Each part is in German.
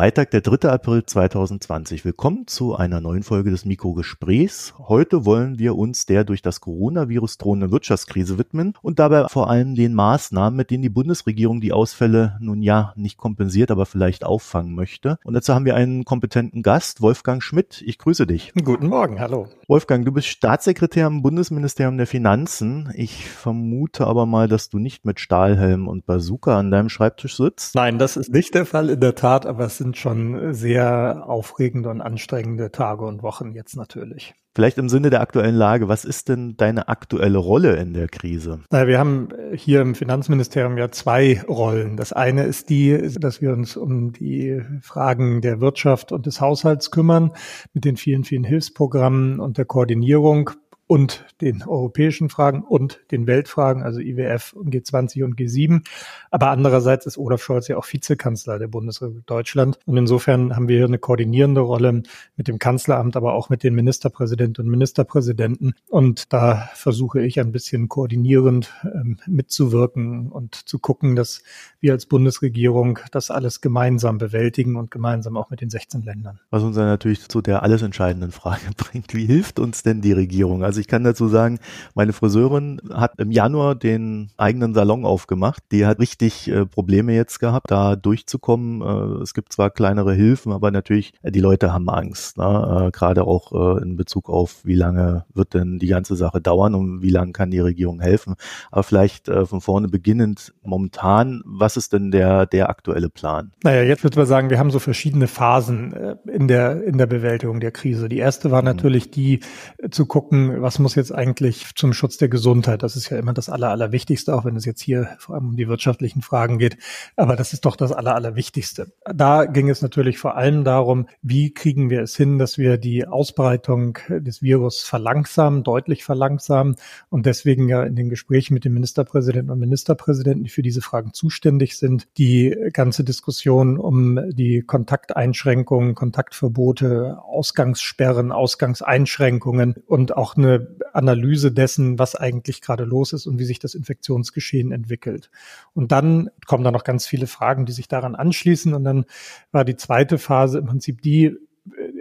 Freitag, der 3. April 2020. Willkommen zu einer neuen Folge des Mikrogesprächs. Heute wollen wir uns der durch das Coronavirus drohenden Wirtschaftskrise widmen und dabei vor allem den Maßnahmen, mit denen die Bundesregierung die Ausfälle nun ja nicht kompensiert, aber vielleicht auffangen möchte. Und dazu haben wir einen kompetenten Gast, Wolfgang Schmidt. Ich grüße dich. Guten Morgen, hallo. Wolfgang, du bist Staatssekretär im Bundesministerium der Finanzen. Ich vermute aber mal, dass du nicht mit Stahlhelm und Bazooka an deinem Schreibtisch sitzt. Nein, das ist nicht der Fall in der Tat, aber es sind schon sehr aufregende und anstrengende Tage und Wochen jetzt natürlich. Vielleicht im Sinne der aktuellen Lage, was ist denn deine aktuelle Rolle in der Krise? Naja, wir haben hier im Finanzministerium ja zwei Rollen. Das eine ist die, dass wir uns um die Fragen der Wirtschaft und des Haushalts kümmern mit den vielen, vielen Hilfsprogrammen und der Koordinierung und den europäischen Fragen und den Weltfragen, also IWF und G20 und G7. Aber andererseits ist Olaf Scholz ja auch Vizekanzler der Bundesrepublik Deutschland. Und insofern haben wir hier eine koordinierende Rolle mit dem Kanzleramt, aber auch mit den Ministerpräsidenten und Ministerpräsidenten. Und da versuche ich ein bisschen koordinierend ähm, mitzuwirken und zu gucken, dass wir als Bundesregierung das alles gemeinsam bewältigen und gemeinsam auch mit den 16 Ländern. Was uns dann natürlich zu der alles entscheidenden Frage bringt. Wie hilft uns denn die Regierung? Also ich kann dazu sagen, meine Friseurin hat im Januar den eigenen Salon aufgemacht. Die hat richtig äh, Probleme jetzt gehabt, da durchzukommen. Äh, es gibt zwar kleinere Hilfen, aber natürlich, äh, die Leute haben Angst. Ne? Äh, gerade auch äh, in Bezug auf, wie lange wird denn die ganze Sache dauern und wie lange kann die Regierung helfen. Aber vielleicht äh, von vorne beginnend momentan, was ist denn der, der aktuelle Plan? Naja, jetzt würde man sagen, wir haben so verschiedene Phasen in der, in der Bewältigung der Krise. Die erste war mhm. natürlich die, zu gucken, was was muss jetzt eigentlich zum Schutz der Gesundheit? Das ist ja immer das Aller, Allerwichtigste, auch wenn es jetzt hier vor allem um die wirtschaftlichen Fragen geht. Aber das ist doch das Aller, Allerwichtigste. Da ging es natürlich vor allem darum, wie kriegen wir es hin, dass wir die Ausbreitung des Virus verlangsamen, deutlich verlangsamen und deswegen ja in den Gesprächen mit den Ministerpräsidenten und Ministerpräsidenten, die für diese Fragen zuständig sind, die ganze Diskussion um die Kontakteinschränkungen, Kontaktverbote, Ausgangssperren, Ausgangseinschränkungen und auch eine Analyse dessen, was eigentlich gerade los ist und wie sich das Infektionsgeschehen entwickelt. Und dann kommen da noch ganz viele Fragen, die sich daran anschließen. Und dann war die zweite Phase im Prinzip die,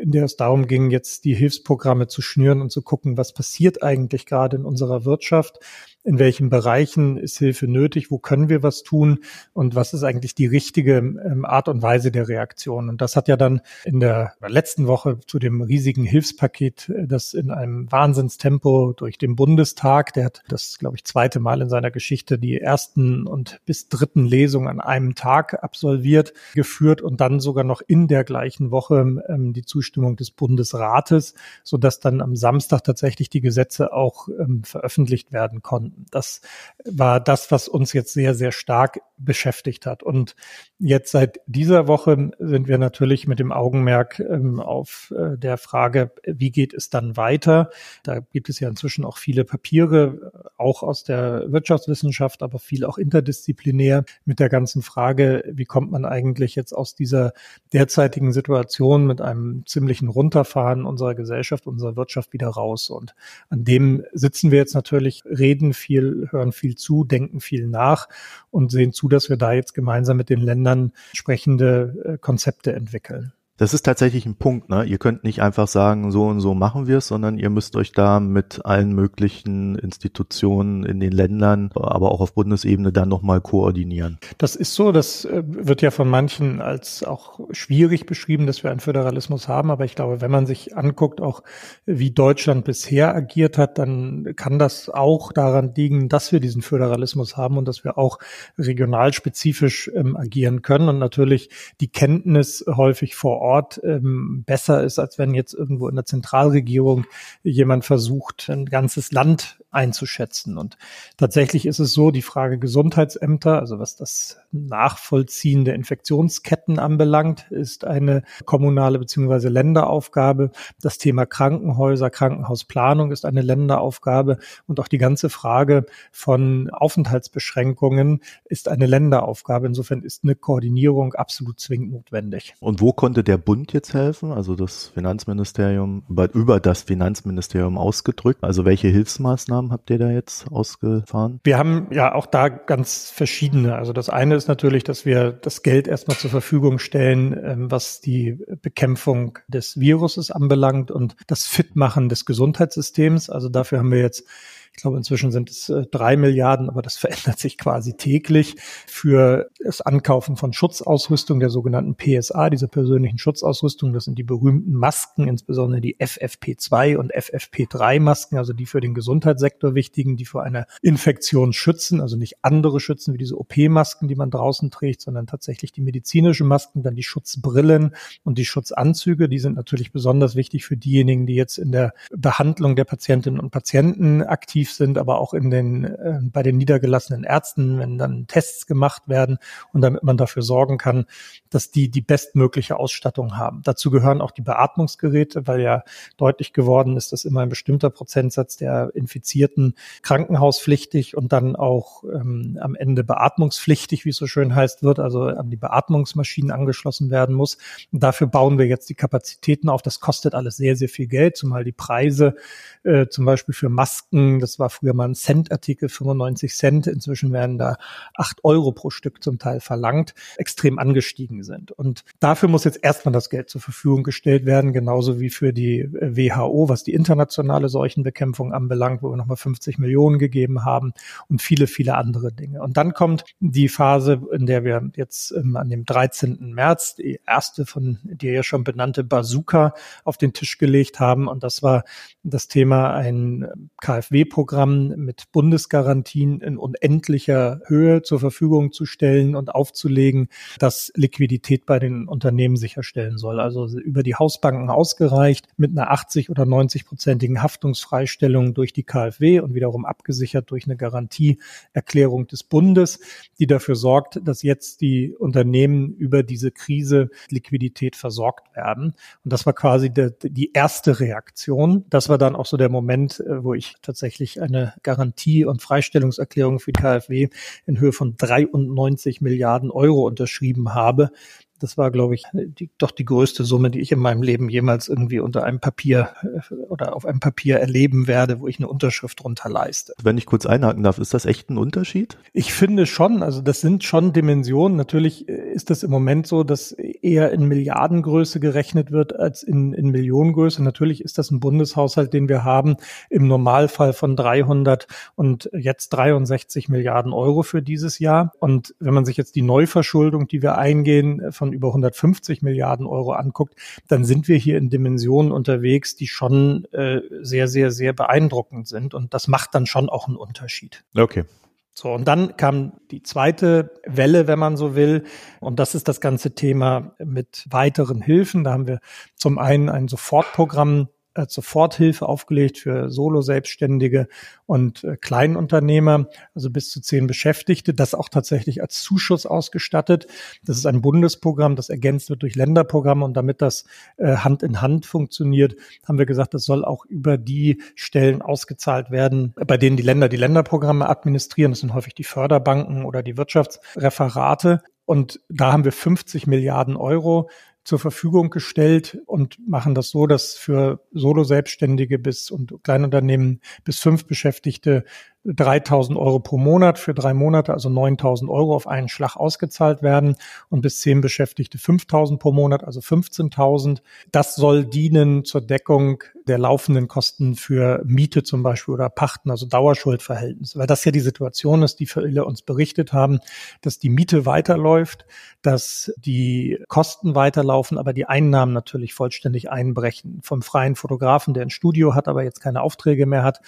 in der es darum ging, jetzt die Hilfsprogramme zu schnüren und zu gucken, was passiert eigentlich gerade in unserer Wirtschaft, in welchen Bereichen ist Hilfe nötig, wo können wir was tun und was ist eigentlich die richtige ähm, Art und Weise der Reaktion. Und das hat ja dann in der letzten Woche zu dem riesigen Hilfspaket, äh, das in einem Wahnsinnstempo durch den Bundestag, der hat das, glaube ich, zweite Mal in seiner Geschichte die ersten und bis dritten Lesungen an einem Tag absolviert, geführt und dann sogar noch in der gleichen Woche ähm, die Zustimmung des Bundesrates, so dass dann am Samstag tatsächlich die Gesetze auch ähm, veröffentlicht werden konnten. Das war das, was uns jetzt sehr, sehr stark beschäftigt hat. Und jetzt seit dieser Woche sind wir natürlich mit dem Augenmerk ähm, auf äh, der Frage, wie geht es dann weiter? Da gibt es ja inzwischen auch viele Papiere, auch aus der Wirtschaftswissenschaft, aber viel auch interdisziplinär mit der ganzen Frage, wie kommt man eigentlich jetzt aus dieser derzeitigen Situation mit einem ziemlichen Runterfahren unserer Gesellschaft, unserer Wirtschaft wieder raus? Und an dem sitzen wir jetzt natürlich, reden viel, hören viel zu, denken viel nach und sehen zu, dass wir da jetzt gemeinsam mit den Ländern entsprechende äh, Konzepte entwickeln. Das ist tatsächlich ein Punkt. Ne? Ihr könnt nicht einfach sagen, so und so machen wir es, sondern ihr müsst euch da mit allen möglichen Institutionen in den Ländern, aber auch auf Bundesebene dann nochmal koordinieren. Das ist so. Das äh, wird ja von manchen als auch schwierig beschrieben, dass wir einen Föderalismus haben. Aber ich glaube, wenn man sich anguckt, auch wie Deutschland bisher agiert hat, dann kann das auch daran liegen, dass wir diesen Föderalismus haben und dass wir auch regionalspezifisch ähm, agieren können und natürlich die Kenntnis häufig vor Ort Ort ähm, besser ist, als wenn jetzt irgendwo in der Zentralregierung jemand versucht, ein ganzes Land einzuschätzen. Und tatsächlich ist es so, die Frage Gesundheitsämter, also was das Nachvollziehen der Infektionsketten anbelangt, ist eine kommunale beziehungsweise Länderaufgabe. Das Thema Krankenhäuser, Krankenhausplanung ist eine Länderaufgabe und auch die ganze Frage von Aufenthaltsbeschränkungen ist eine Länderaufgabe. Insofern ist eine Koordinierung absolut zwingend notwendig. Und wo konnte der Bund jetzt helfen? Also das Finanzministerium, über das Finanzministerium ausgedrückt. Also welche Hilfsmaßnahmen Maßnahmen habt ihr da jetzt ausgefahren? Wir haben ja auch da ganz verschiedene. Also das eine ist natürlich, dass wir das Geld erstmal zur Verfügung stellen, ähm, was die Bekämpfung des Viruses anbelangt und das Fitmachen des Gesundheitssystems. Also dafür haben wir jetzt ich glaube, inzwischen sind es äh, drei Milliarden, aber das verändert sich quasi täglich für das Ankaufen von Schutzausrüstung, der sogenannten PSA, diese persönlichen Schutzausrüstung. Das sind die berühmten Masken, insbesondere die FFP2 und FFP3 Masken, also die für den Gesundheitssektor wichtigen, die vor einer Infektion schützen, also nicht andere schützen wie diese OP-Masken, die man draußen trägt, sondern tatsächlich die medizinischen Masken, dann die Schutzbrillen und die Schutzanzüge. Die sind natürlich besonders wichtig für diejenigen, die jetzt in der Behandlung der Patientinnen und Patienten aktiv aktiv sind, aber auch in den, äh, bei den niedergelassenen Ärzten, wenn dann Tests gemacht werden und damit man dafür sorgen kann, dass die die bestmögliche Ausstattung haben. Dazu gehören auch die Beatmungsgeräte, weil ja deutlich geworden ist, dass immer ein bestimmter Prozentsatz der Infizierten krankenhauspflichtig und dann auch ähm, am Ende beatmungspflichtig, wie es so schön heißt, wird, also an die Beatmungsmaschinen angeschlossen werden muss. Und dafür bauen wir jetzt die Kapazitäten auf. Das kostet alles sehr, sehr viel Geld, zumal die Preise äh, zum Beispiel für Masken, das war früher mal ein Cent-Artikel, 95 Cent. Inzwischen werden da acht Euro pro Stück zum Teil verlangt, extrem angestiegen sind. Und dafür muss jetzt erstmal das Geld zur Verfügung gestellt werden, genauso wie für die äh, WHO, was die internationale Seuchenbekämpfung anbelangt, wo wir nochmal 50 Millionen gegeben haben und viele, viele andere Dinge. Und dann kommt die Phase, in der wir jetzt ähm, an dem 13. März die erste von dir ja schon benannte Bazooka auf den Tisch gelegt haben. Und das war das Thema ein KfW-Programm Programm mit Bundesgarantien in unendlicher Höhe zur Verfügung zu stellen und aufzulegen, das Liquidität bei den Unternehmen sicherstellen soll. Also über die Hausbanken ausgereicht mit einer 80 oder 90-prozentigen Haftungsfreistellung durch die KfW und wiederum abgesichert durch eine Garantieerklärung des Bundes, die dafür sorgt, dass jetzt die Unternehmen über diese Krise Liquidität versorgt werden. Und das war quasi die, die erste Reaktion. Das war dann auch so der Moment, äh, wo ich tatsächlich ich eine Garantie- und Freistellungserklärung für die KfW in Höhe von 93 Milliarden Euro unterschrieben habe. Das war, glaube ich, die, doch die größte Summe, die ich in meinem Leben jemals irgendwie unter einem Papier äh, oder auf einem Papier erleben werde, wo ich eine Unterschrift drunter leiste. Wenn ich kurz einhaken darf, ist das echt ein Unterschied? Ich finde schon, also das sind schon Dimensionen. Natürlich äh, ist das im Moment so, dass eher in Milliardengröße gerechnet wird als in, in Millionengröße. Natürlich ist das ein Bundeshaushalt, den wir haben, im Normalfall von 300 und jetzt 63 Milliarden Euro für dieses Jahr. Und wenn man sich jetzt die Neuverschuldung, die wir eingehen, von von über 150 Milliarden Euro anguckt, dann sind wir hier in Dimensionen unterwegs, die schon äh, sehr, sehr, sehr beeindruckend sind. Und das macht dann schon auch einen Unterschied. Okay. So, und dann kam die zweite Welle, wenn man so will. Und das ist das ganze Thema mit weiteren Hilfen. Da haben wir zum einen ein Sofortprogramm äh, Soforthilfe aufgelegt für Solo-Selbstständige und äh, Kleinunternehmer, also bis zu zehn Beschäftigte, das auch tatsächlich als Zuschuss ausgestattet. Das ist ein Bundesprogramm, das ergänzt wird durch Länderprogramme und damit das äh, Hand in Hand funktioniert, haben wir gesagt, das soll auch über die Stellen ausgezahlt werden, bei denen die Länder die Länderprogramme administrieren. Das sind häufig die Förderbanken oder die Wirtschaftsreferate. Und da haben wir 50 Milliarden Euro zur Verfügung gestellt und machen das so, dass für Solo-Selbstständige bis und Kleinunternehmen bis fünf Beschäftigte 3000 Euro pro Monat für drei Monate, also 9000 Euro auf einen Schlag ausgezahlt werden und bis zehn Beschäftigte 5000 pro Monat, also 15.000. Das soll dienen zur Deckung der laufenden Kosten für Miete zum Beispiel oder Pachten, also Dauerschuldverhältnisse, weil das ja die Situation ist, die viele uns berichtet haben, dass die Miete weiterläuft, dass die Kosten weiterlaufen, aber die Einnahmen natürlich vollständig einbrechen. Vom freien Fotografen, der ein Studio hat, aber jetzt keine Aufträge mehr hat,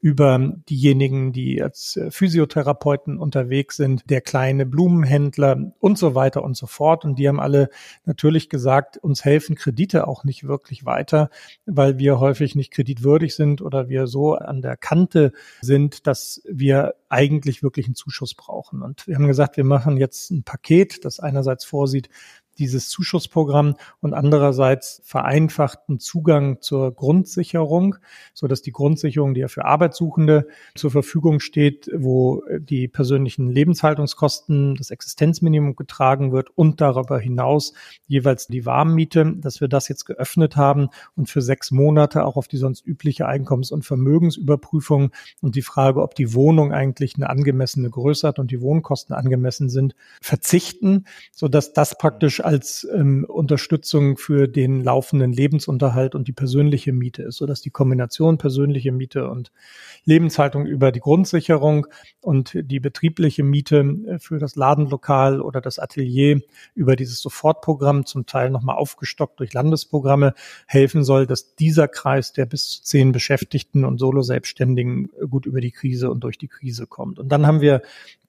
über diejenigen, die als äh, Physiotherapeuten unterwegs sind, der kleine Blumenhändler und so weiter und so fort. Und die haben alle natürlich gesagt, uns helfen Kredite auch nicht wirklich weiter, weil wir häufig nicht kreditwürdig sind oder wir so an der Kante sind, dass wir eigentlich wirklich einen Zuschuss brauchen. Und wir haben gesagt, wir machen jetzt ein Paket, das einerseits vorsieht, dieses Zuschussprogramm und andererseits vereinfachten Zugang zur Grundsicherung, so dass die Grundsicherung, die ja für Arbeitssuchende zur Verfügung steht, wo die persönlichen Lebenshaltungskosten, das Existenzminimum getragen wird und darüber hinaus jeweils die Warmmiete, dass wir das jetzt geöffnet haben und für sechs Monate auch auf die sonst übliche Einkommens- und Vermögensüberprüfung und die Frage, ob die Wohnung eigentlich eine angemessene Größe hat und die Wohnkosten angemessen sind, verzichten, so dass das praktisch als ähm, Unterstützung für den laufenden Lebensunterhalt und die persönliche Miete ist, so dass die Kombination persönliche Miete und Lebenshaltung über die Grundsicherung und die betriebliche Miete äh, für das Ladenlokal oder das Atelier über dieses Sofortprogramm zum Teil nochmal aufgestockt durch Landesprogramme helfen soll, dass dieser Kreis der bis zu zehn Beschäftigten und Solo-Selbstständigen gut über die Krise und durch die Krise kommt. Und dann haben wir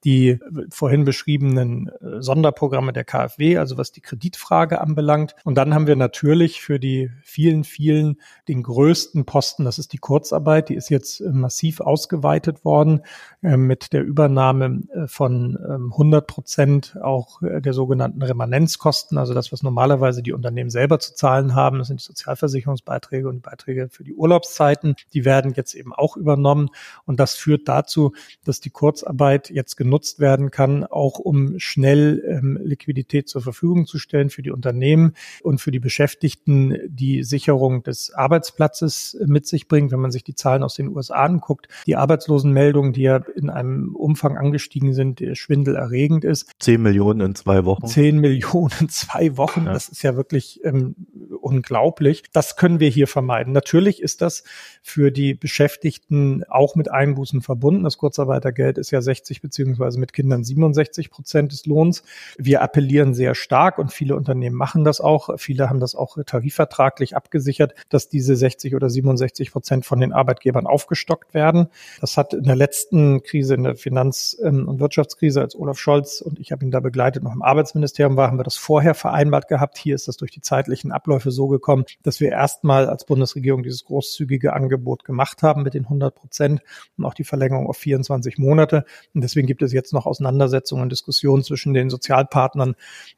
die vorhin beschriebenen äh, Sonderprogramme der KfW, also was die Kreditfrage anbelangt. Und dann haben wir natürlich für die vielen, vielen den größten Posten, das ist die Kurzarbeit, die ist jetzt äh, massiv ausgeweitet worden äh, mit der Übernahme von 100 ähm, Prozent auch der sogenannten Remanenzkosten, also das, was normalerweise die Unternehmen selber zu zahlen haben, das sind die Sozialversicherungsbeiträge und Beiträge für die Urlaubszeiten, die werden jetzt eben auch übernommen. Und das führt dazu, dass die Kurzarbeit jetzt genutzt werden kann, auch um schnell ähm, Liquidität zur Verfügung zu stellen für die Unternehmen und für die Beschäftigten die Sicherung des Arbeitsplatzes mit sich bringt. Wenn man sich die Zahlen aus den USA anguckt, die Arbeitslosenmeldungen, die ja in einem Umfang angestiegen sind, der schwindelerregend ist. Zehn Millionen in zwei Wochen. Zehn Millionen in zwei Wochen. Ja. Das ist ja wirklich ähm, unglaublich. Das können wir hier vermeiden. Natürlich ist das für die Beschäftigten auch mit Einbußen verbunden. Das Kurzarbeitergeld ist ja 60 beziehungsweise beziehungsweise mit Kindern 67 Prozent des Lohns. Wir appellieren sehr stark und viele Unternehmen machen das auch. Viele haben das auch tarifvertraglich abgesichert, dass diese 60 oder 67 Prozent von den Arbeitgebern aufgestockt werden. Das hat in der letzten Krise, in der Finanz- ähm, und Wirtschaftskrise, als Olaf Scholz und ich habe ihn da begleitet, noch im Arbeitsministerium war, haben wir das vorher vereinbart gehabt. Hier ist das durch die zeitlichen Abläufe so gekommen, dass wir erstmal als Bundesregierung dieses großzügige Angebot gemacht haben mit den 100 Prozent und auch die Verlängerung auf 24 Monate. Und deswegen gibt es jetzt noch Auseinandersetzungen und Diskussionen zwischen den Sozialpartnern,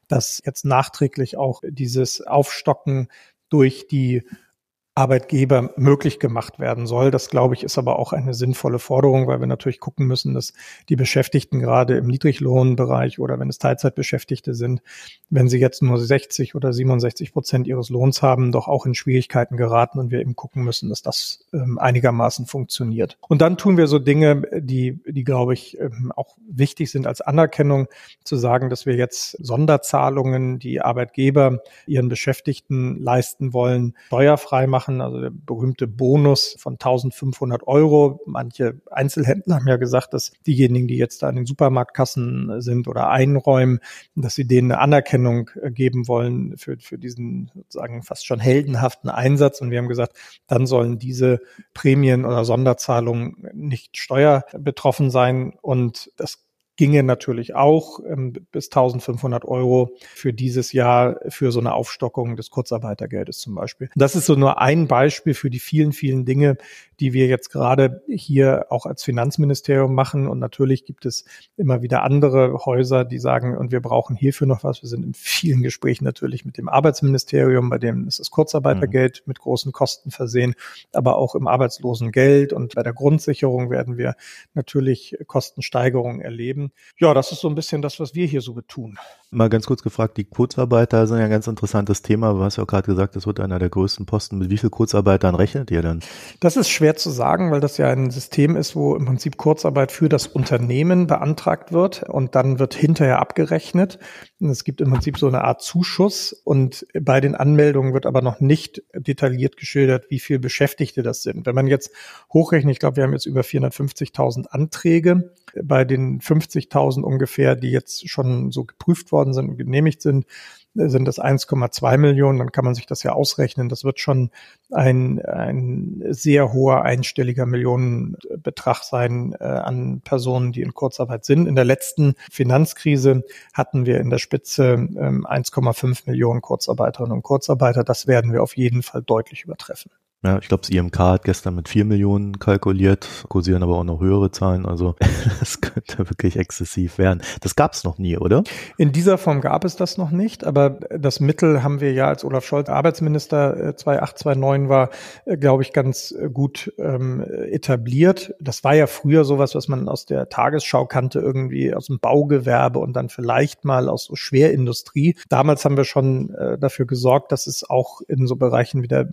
dass jetzt nachträglich auch dieses Aufstocken durch die Arbeitgeber möglich gemacht werden soll. Das, glaube ich, ist aber auch eine sinnvolle Forderung, weil wir natürlich gucken müssen, dass die Beschäftigten gerade im Niedriglohnbereich oder wenn es Teilzeitbeschäftigte sind, wenn sie jetzt nur 60 oder 67 Prozent ihres Lohns haben, doch auch in Schwierigkeiten geraten und wir eben gucken müssen, dass das ähm, einigermaßen funktioniert. Und dann tun wir so Dinge, die, die glaube ich, ähm, auch wichtig sind als Anerkennung, zu sagen, dass wir jetzt Sonderzahlungen, die Arbeitgeber ihren Beschäftigten leisten wollen, steuerfrei machen machen, also der berühmte Bonus von 1500 Euro. Manche Einzelhändler haben ja gesagt, dass diejenigen, die jetzt da an den Supermarktkassen sind oder einräumen, dass sie denen eine Anerkennung äh, geben wollen für, für diesen sozusagen fast schon heldenhaften Einsatz. Und wir haben gesagt, dann sollen diese Prämien oder Sonderzahlungen nicht steuerbetroffen sein. Und das ginge natürlich auch ähm, bis 1500 Euro für dieses Jahr für so eine Aufstockung des Kurzarbeitergeldes zum Beispiel. Das ist so nur ein Beispiel für die vielen, vielen Dinge, die wir jetzt gerade hier auch als Finanzministerium machen. Und natürlich gibt es immer wieder andere Häuser, die sagen, und wir brauchen hierfür noch was. Wir sind in vielen Gesprächen natürlich mit dem Arbeitsministerium, bei dem ist das Kurzarbeitergeld mhm. mit großen Kosten versehen, aber auch im Arbeitslosengeld und bei der Grundsicherung werden wir natürlich Kostensteigerungen erleben. Ja, das ist so ein bisschen das, was wir hier so tun. Mal ganz kurz gefragt, die Kurzarbeiter sind ja ein ganz interessantes Thema. Du hast ja auch gerade gesagt, das wird einer der größten Posten. Mit wie viel Kurzarbeitern rechnet ihr denn? Das ist schwer zu sagen, weil das ja ein System ist, wo im Prinzip Kurzarbeit für das Unternehmen beantragt wird und dann wird hinterher abgerechnet. Es gibt im Prinzip so eine Art Zuschuss und bei den Anmeldungen wird aber noch nicht detailliert geschildert, wie viele Beschäftigte das sind. Wenn man jetzt hochrechnet, ich glaube, wir haben jetzt über 450.000 Anträge bei den 50.000 ungefähr, die jetzt schon so geprüft worden sind und genehmigt sind, sind das 1,2 Millionen, dann kann man sich das ja ausrechnen. Das wird schon ein, ein sehr hoher einstelliger Millionenbetrag sein äh, an Personen, die in Kurzarbeit sind. In der letzten Finanzkrise hatten wir in der Spitze ähm, 1,5 Millionen Kurzarbeiterinnen und Kurzarbeiter. Das werden wir auf jeden Fall deutlich übertreffen. Ja, ich glaube, das IMK hat gestern mit vier Millionen kalkuliert, kursieren aber auch noch höhere Zahlen. Also das könnte wirklich exzessiv werden. Das gab es noch nie, oder? In dieser Form gab es das noch nicht, aber das Mittel haben wir ja, als Olaf Scholz Arbeitsminister 2829 äh, war, äh, glaube ich, ganz äh, gut ähm, etabliert. Das war ja früher sowas, was man aus der Tagesschau kannte, irgendwie aus dem Baugewerbe und dann vielleicht mal aus so Schwerindustrie. Damals haben wir schon äh, dafür gesorgt, dass es auch in so Bereichen wie der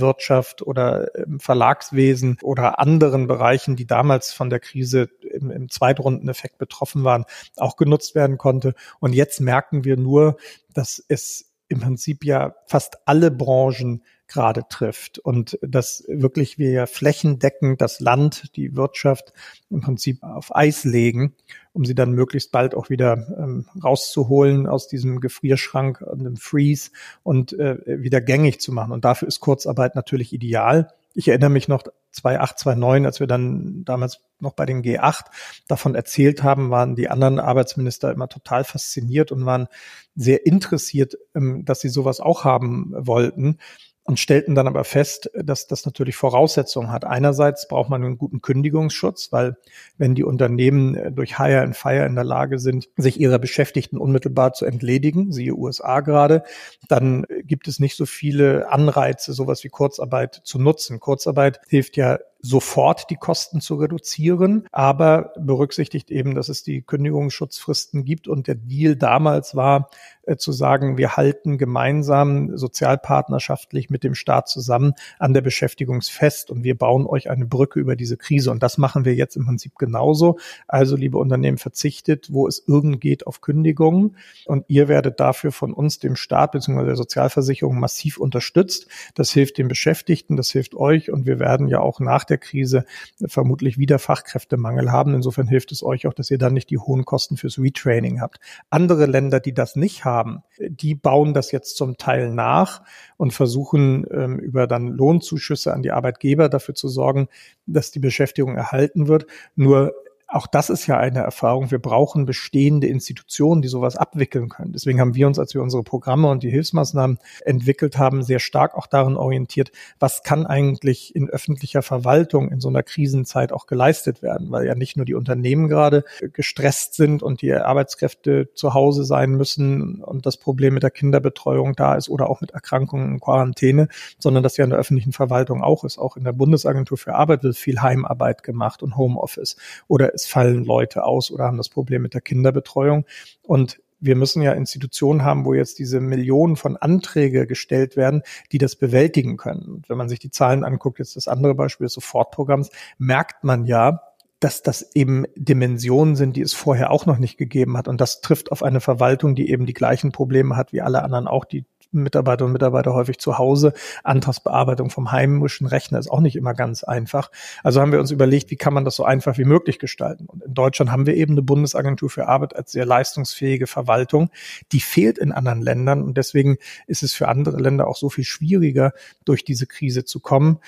Werbewirtschaft oder im Verlagswesen oder anderen Bereichen, die damals von der Krise im, im Zweitrundeneffekt betroffen waren, auch genutzt werden konnte. Und jetzt merken wir nur, dass es im Prinzip ja fast alle Branchen gerade trifft und dass wirklich wir ja flächendeckend das Land, die Wirtschaft im Prinzip auf Eis legen, um sie dann möglichst bald auch wieder ähm, rauszuholen aus diesem Gefrierschrank und dem Freeze und äh, wieder gängig zu machen. Und dafür ist Kurzarbeit natürlich ideal. Ich erinnere mich noch 2008, 2009, als wir dann damals noch bei den G8 davon erzählt haben, waren die anderen Arbeitsminister immer total fasziniert und waren sehr interessiert, ähm, dass sie sowas auch haben wollten und stellten dann aber fest, dass das natürlich Voraussetzungen hat. Einerseits braucht man einen guten Kündigungsschutz, weil wenn die Unternehmen äh, durch Hire and Fire in der Lage sind, sich ihrer Beschäftigten unmittelbar zu entledigen, siehe USA gerade, dann gibt es nicht so viele Anreize, sowas wie Kurzarbeit zu nutzen. Kurzarbeit hilft ja sofort die Kosten zu reduzieren, aber berücksichtigt eben, dass es die Kündigungsschutzfristen gibt und der Deal damals war, äh, zu sagen, wir halten gemeinsam sozialpartnerschaftlich mit dem Staat zusammen an der Beschäftigung fest und wir bauen euch eine Brücke über diese Krise. Und das machen wir jetzt im Prinzip genauso. Also, liebe Unternehmen, verzichtet, wo es irgend geht, auf Kündigungen. Und ihr werdet dafür von uns, dem Staat bzw. der Sozialversicherung massiv unterstützt. Das hilft den Beschäftigten, das hilft euch und wir werden ja auch nach der Krise vermutlich wieder Fachkräftemangel haben. Insofern hilft es euch auch, dass ihr dann nicht die hohen Kosten fürs Retraining habt. Andere Länder, die das nicht haben, die bauen das jetzt zum Teil nach und versuchen ähm, über dann Lohnzuschüsse an die Arbeitgeber dafür zu sorgen, dass die Beschäftigung erhalten wird. Nur auch das ist ja eine Erfahrung. Wir brauchen bestehende Institutionen, die sowas abwickeln können. Deswegen haben wir uns, als wir unsere Programme und die Hilfsmaßnahmen entwickelt haben, sehr stark auch darin orientiert, was kann eigentlich in öffentlicher Verwaltung in so einer Krisenzeit auch geleistet werden, weil ja nicht nur die Unternehmen gerade gestresst sind und die Arbeitskräfte zu Hause sein müssen und das Problem mit der Kinderbetreuung da ist oder auch mit Erkrankungen und Quarantäne, sondern dass ja in der öffentlichen Verwaltung auch ist. Auch in der Bundesagentur für Arbeit wird viel Heimarbeit gemacht und Homeoffice oder es fallen Leute aus oder haben das Problem mit der Kinderbetreuung. Und wir müssen ja Institutionen haben, wo jetzt diese Millionen von Anträge gestellt werden, die das bewältigen können. Und wenn man sich die Zahlen anguckt, jetzt das andere Beispiel des Sofortprogramms, merkt man ja, dass das eben Dimensionen sind, die es vorher auch noch nicht gegeben hat. Und das trifft auf eine Verwaltung, die eben die gleichen Probleme hat wie alle anderen auch, die Mitarbeiter und Mitarbeiter häufig zu Hause. Antragsbearbeitung vom heimischen Rechner ist auch nicht immer ganz einfach. Also haben wir uns überlegt, wie kann man das so einfach wie möglich gestalten. Und in Deutschland haben wir eben eine Bundesagentur für Arbeit als sehr leistungsfähige Verwaltung. Die fehlt in anderen Ländern und deswegen ist es für andere Länder auch so viel schwieriger, durch diese Krise zu kommen.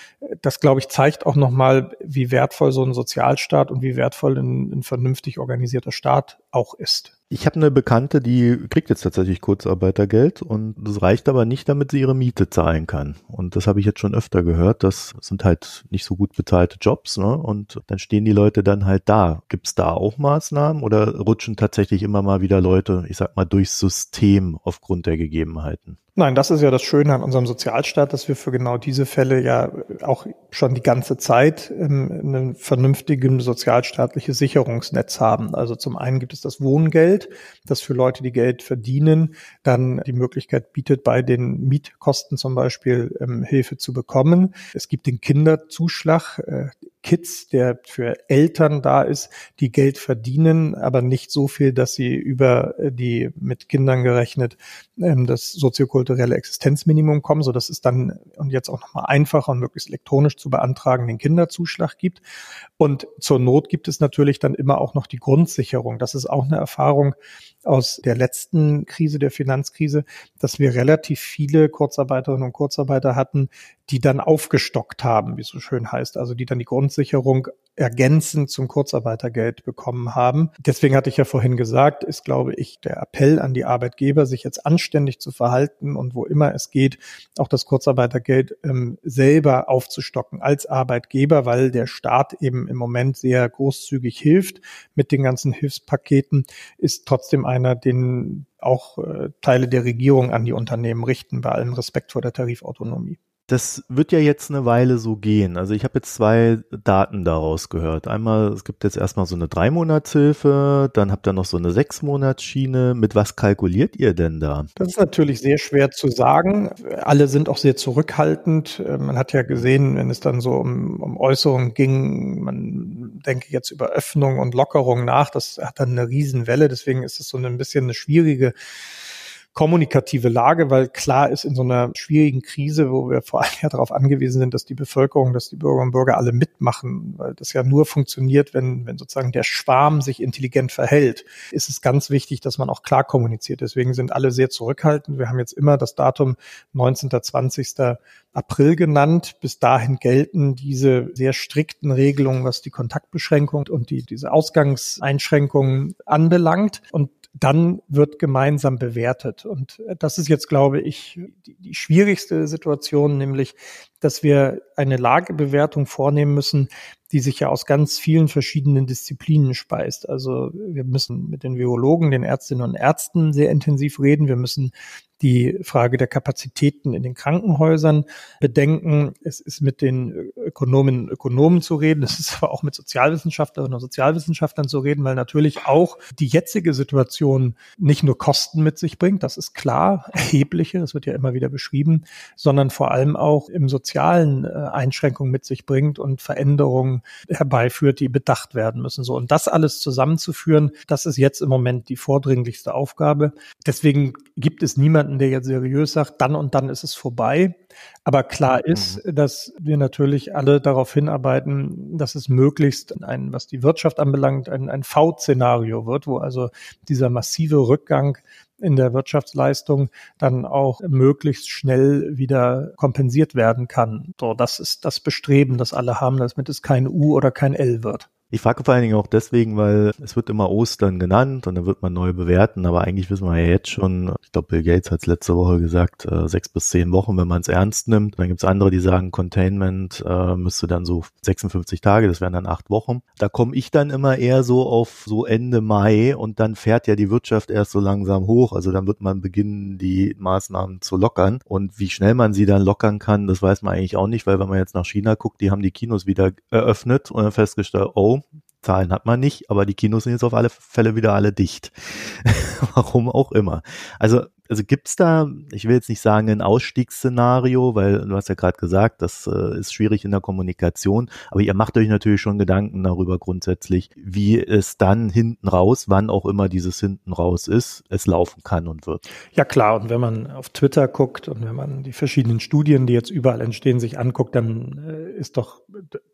Das, glaube ich, zeigt auch nochmal, wie wertvoll so ein Sozialstaat und wie wertvoll ein, ein vernünftig organisierter Staat auch ist. Ich habe eine Bekannte, die kriegt jetzt tatsächlich Kurzarbeitergeld und das reicht aber nicht, damit sie ihre Miete zahlen kann. Und das habe ich jetzt schon öfter gehört. Das sind halt nicht so gut bezahlte Jobs, ne? Und dann stehen die Leute dann halt da. Gibt es da auch Maßnahmen oder rutschen tatsächlich immer mal wieder Leute, ich sag mal, durchs System aufgrund der Gegebenheiten? Nein, das ist ja das Schöne an unserem Sozialstaat, dass wir für genau diese Fälle ja auch schon die ganze Zeit ähm, ein vernünftiges sozialstaatliches Sicherungsnetz haben. Also zum einen gibt es das Wohngeld, das für Leute, die Geld verdienen, dann die Möglichkeit bietet, bei den Mietkosten zum Beispiel ähm, Hilfe zu bekommen. Es gibt den Kinderzuschlag, äh, Kids, der für Eltern da ist, die Geld verdienen, aber nicht so viel, dass sie über äh, die mit Kindern gerechnet ähm, das soziokulturelle Existenzminimum kommen, so dass es dann und jetzt auch nochmal einfacher und möglichst elektronisch zu beantragen den Kinderzuschlag gibt. Und zur Not gibt es natürlich dann immer auch noch die Grundsicherung. Das ist auch eine Erfahrung aus der letzten Krise, der Finanzkrise, dass wir relativ viele Kurzarbeiterinnen und Kurzarbeiter hatten, die dann aufgestockt haben, wie es so schön heißt, also die dann die Grundsicherung ergänzend zum Kurzarbeitergeld bekommen haben. Deswegen hatte ich ja vorhin gesagt, ist, glaube ich, der Appell an die Arbeitgeber, sich jetzt anständig zu verhalten und wo immer es geht, auch das Kurzarbeitergeld ähm, selber aufzustocken als Arbeitgeber, weil der Staat eben im Moment sehr großzügig hilft mit den ganzen Hilfspaketen, ist trotzdem einer, den auch äh, Teile der Regierung an die Unternehmen richten, bei allem Respekt vor der Tarifautonomie. Das wird ja jetzt eine Weile so gehen. Also ich habe jetzt zwei Daten daraus gehört. Einmal, es gibt jetzt erstmal so eine Dreimonatshilfe, dann habt ihr noch so eine Sechsmonatsschiene. Mit was kalkuliert ihr denn da? Das ist natürlich sehr schwer zu sagen. Alle sind auch sehr zurückhaltend. Man hat ja gesehen, wenn es dann so um, um Äußerungen ging, man denke jetzt über Öffnung und Lockerung nach, das hat dann eine Riesenwelle. Deswegen ist es so ein bisschen eine schwierige kommunikative Lage, weil klar ist in so einer schwierigen Krise, wo wir vor allem ja darauf angewiesen sind, dass die Bevölkerung, dass die Bürgerinnen und Bürger alle mitmachen, weil das ja nur funktioniert, wenn, wenn sozusagen der Schwarm sich intelligent verhält, ist es ganz wichtig, dass man auch klar kommuniziert. Deswegen sind alle sehr zurückhaltend. Wir haben jetzt immer das Datum 19. 20. April genannt. Bis dahin gelten diese sehr strikten Regelungen, was die Kontaktbeschränkung und die, diese Ausgangseinschränkungen anbelangt. Und dann wird gemeinsam bewertet. Und das ist jetzt, glaube ich, die, die, schwierigste Situation, nämlich, dass wir eine Lagebewertung vornehmen müssen, die sich ja aus ganz vielen verschiedenen Disziplinen speist. Also wir müssen mit den Virologen, den Ärztinnen und Ärzten sehr intensiv reden. Wir müssen die Frage der Kapazitäten in den Krankenhäusern bedenken. Es ist mit den Ökonominnen und Ökonomen zu reden. Es ist aber auch mit Sozialwissenschaftlerinnen und Sozialwissenschaftlern zu reden, weil natürlich auch die jetzige Situation nicht nur Kosten mit sich bringt, das ist klar, erhebliche, das wird ja immer wieder beschrieben, sondern vor allem auch im sozialen äh, Einschränkungen mit sich bringt und Veränderungen herbeiführt, die bedacht werden müssen. So und das alles zusammenzuführen, das ist jetzt im Moment die vordringlichste Aufgabe. Deswegen gibt es niemanden der jetzt seriös sagt, dann und dann ist es vorbei. Aber klar ist, mhm. dass wir natürlich alle darauf hinarbeiten, dass es möglichst ein, was die Wirtschaft anbelangt, ein, ein V-Szenario wird, wo also dieser massive Rückgang in der Wirtschaftsleistung dann auch möglichst schnell wieder kompensiert werden kann. So, das ist das Bestreben, das alle haben, damit es kein U oder kein L wird. Ich frage vor allen Dingen auch deswegen, weil es wird immer Ostern genannt und dann wird man neu bewerten, aber eigentlich wissen wir ja jetzt schon, ich glaube Bill Gates hat es letzte Woche gesagt, äh, sechs bis zehn Wochen, wenn man es ernst nimmt. Dann gibt es andere, die sagen, Containment äh, müsste dann so 56 Tage, das wären dann acht Wochen. Da komme ich dann immer eher so auf so Ende Mai und dann fährt ja die Wirtschaft erst so langsam hoch. Also dann wird man beginnen, die Maßnahmen zu lockern. Und wie schnell man sie dann lockern kann, das weiß man eigentlich auch nicht, weil wenn man jetzt nach China guckt, die haben die Kinos wieder eröffnet und dann festgestellt, oh, Zahlen hat man nicht, aber die Kinos sind jetzt auf alle Fälle wieder alle dicht. Warum auch immer. Also also gibt's da, ich will jetzt nicht sagen ein Ausstiegsszenario, weil du hast ja gerade gesagt, das äh, ist schwierig in der Kommunikation, aber ihr macht euch natürlich schon Gedanken darüber grundsätzlich, wie es dann hinten raus, wann auch immer dieses hinten raus ist, es laufen kann und wird. Ja klar, und wenn man auf Twitter guckt und wenn man die verschiedenen Studien, die jetzt überall entstehen, sich anguckt, dann äh, ist doch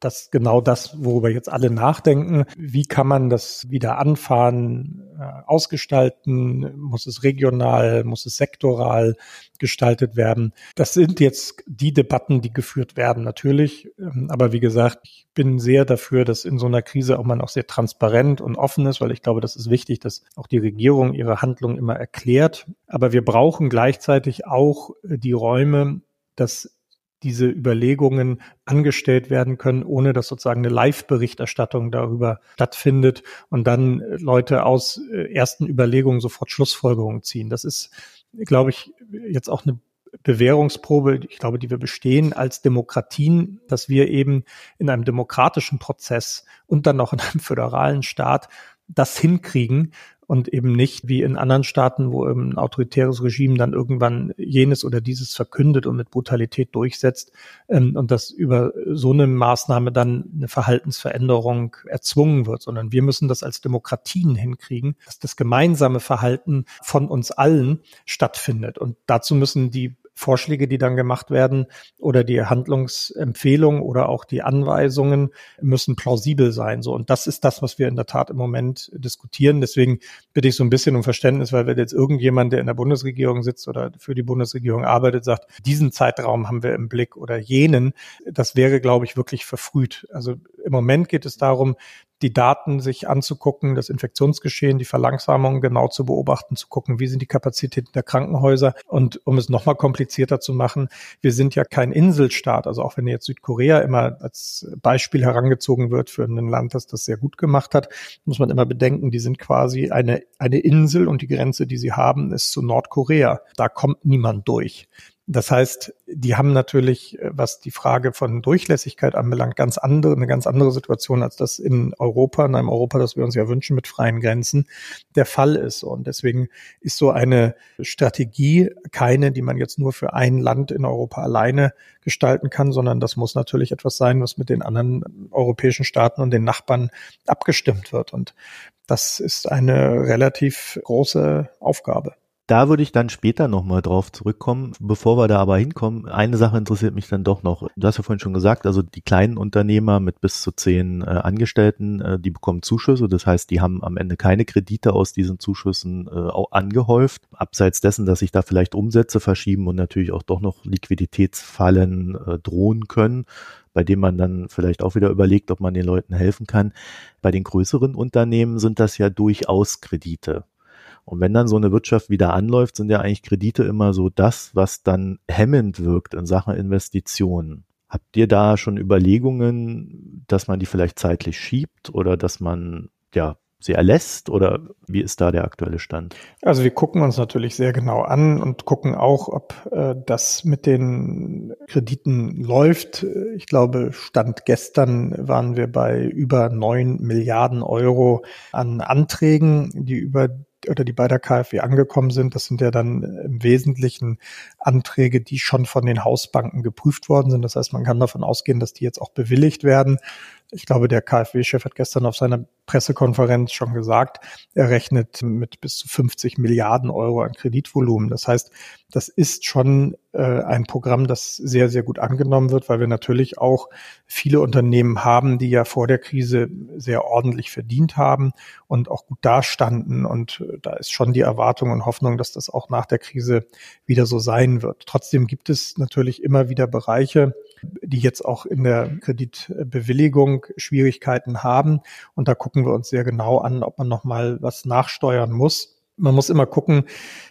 das genau das, worüber jetzt alle nachdenken. Wie kann man das wieder anfahren, äh, ausgestalten? Muss es regional, muss es sektoral gestaltet werden? Das sind jetzt die Debatten, die geführt werden, natürlich. Ähm, aber wie gesagt, ich bin sehr dafür, dass in so einer Krise auch man auch sehr transparent und offen ist, weil ich glaube, das ist wichtig, dass auch die Regierung ihre Handlung immer erklärt. Aber wir brauchen gleichzeitig auch die Räume, dass diese Überlegungen angestellt werden können, ohne dass sozusagen eine Live-Berichterstattung darüber stattfindet und dann Leute aus äh, ersten Überlegungen sofort Schlussfolgerungen ziehen. Das ist, glaube ich, jetzt auch eine Bewährungsprobe, ich glaube, die wir bestehen als Demokratien, dass wir eben in einem demokratischen Prozess und dann noch in einem föderalen Staat das hinkriegen, und eben nicht wie in anderen Staaten, wo ein autoritäres Regime dann irgendwann jenes oder dieses verkündet und mit Brutalität durchsetzt ähm, und dass über so eine Maßnahme dann eine Verhaltensveränderung erzwungen wird, sondern wir müssen das als Demokratien hinkriegen, dass das gemeinsame Verhalten von uns allen stattfindet. Und dazu müssen die Vorschläge, die dann gemacht werden oder die Handlungsempfehlungen oder auch die Anweisungen müssen plausibel sein. So. Und das ist das, was wir in der Tat im Moment diskutieren. Deswegen bitte ich so ein bisschen um Verständnis, weil wenn jetzt irgendjemand, der in der Bundesregierung sitzt oder für die Bundesregierung arbeitet, sagt, diesen Zeitraum haben wir im Blick oder jenen, das wäre, glaube ich, wirklich verfrüht. Also im Moment geht es darum, die Daten sich anzugucken, das Infektionsgeschehen, die Verlangsamung genau zu beobachten, zu gucken, wie sind die Kapazitäten der Krankenhäuser. Und um es nochmal komplizierter zu machen, wir sind ja kein Inselstaat. Also auch wenn jetzt Südkorea immer als Beispiel herangezogen wird für ein Land, das das sehr gut gemacht hat, muss man immer bedenken, die sind quasi eine, eine Insel und die Grenze, die sie haben, ist zu Nordkorea. Da kommt niemand durch. Das heißt, die haben natürlich, äh, was die Frage von Durchlässigkeit anbelangt, ganz andere, eine ganz andere Situation, als das in Europa, in einem Europa, das wir uns ja wünschen mit freien Grenzen, der Fall ist. Und deswegen ist so eine Strategie keine, die man jetzt nur für ein Land in Europa alleine gestalten kann, sondern das muss natürlich etwas sein, was mit den anderen europäischen Staaten und den Nachbarn abgestimmt wird. Und das ist eine relativ große Aufgabe. Da würde ich dann später nochmal drauf zurückkommen. Bevor wir da aber hinkommen, eine Sache interessiert mich dann doch noch. Du hast ja vorhin schon gesagt, also die kleinen Unternehmer mit bis zu zehn äh, Angestellten, äh, die bekommen Zuschüsse. Das heißt, die haben am Ende keine Kredite aus diesen Zuschüssen äh, angehäuft. Abseits dessen, dass sich da vielleicht Umsätze verschieben und natürlich auch doch noch Liquiditätsfallen äh, drohen können bei dem man dann vielleicht auch wieder überlegt, ob man den Leuten helfen kann. Bei den größeren Unternehmen sind das ja durchaus Kredite. Und wenn dann so eine Wirtschaft wieder anläuft, sind ja eigentlich Kredite immer so das, was dann hemmend wirkt in Sachen Investitionen. Habt ihr da schon Überlegungen, dass man die vielleicht zeitlich schiebt oder dass man ja sie erlässt oder wie ist da der aktuelle Stand? Also wir gucken uns natürlich sehr genau an und gucken auch, ob äh, das mit den Krediten läuft. Ich glaube, Stand gestern waren wir bei über neun Milliarden Euro an Anträgen, die über oder die bei der KfW angekommen sind, das sind ja dann im Wesentlichen Anträge, die schon von den Hausbanken geprüft worden sind. Das heißt, man kann davon ausgehen, dass die jetzt auch bewilligt werden. Ich glaube, der KfW-Chef hat gestern auf seiner Pressekonferenz schon gesagt, er rechnet mit bis zu 50 Milliarden Euro an Kreditvolumen. Das heißt, das ist schon äh, ein Programm, das sehr, sehr gut angenommen wird, weil wir natürlich auch viele Unternehmen haben, die ja vor der Krise sehr ordentlich verdient haben und auch gut dastanden. Und äh, da ist schon die Erwartung und Hoffnung, dass das auch nach der Krise wieder so sein wird. Trotzdem gibt es natürlich immer wieder Bereiche, die jetzt auch in der Kreditbewilligung Schwierigkeiten haben. Und da gucken wir uns sehr genau an, ob man nochmal was nachsteuern muss. Man muss immer gucken,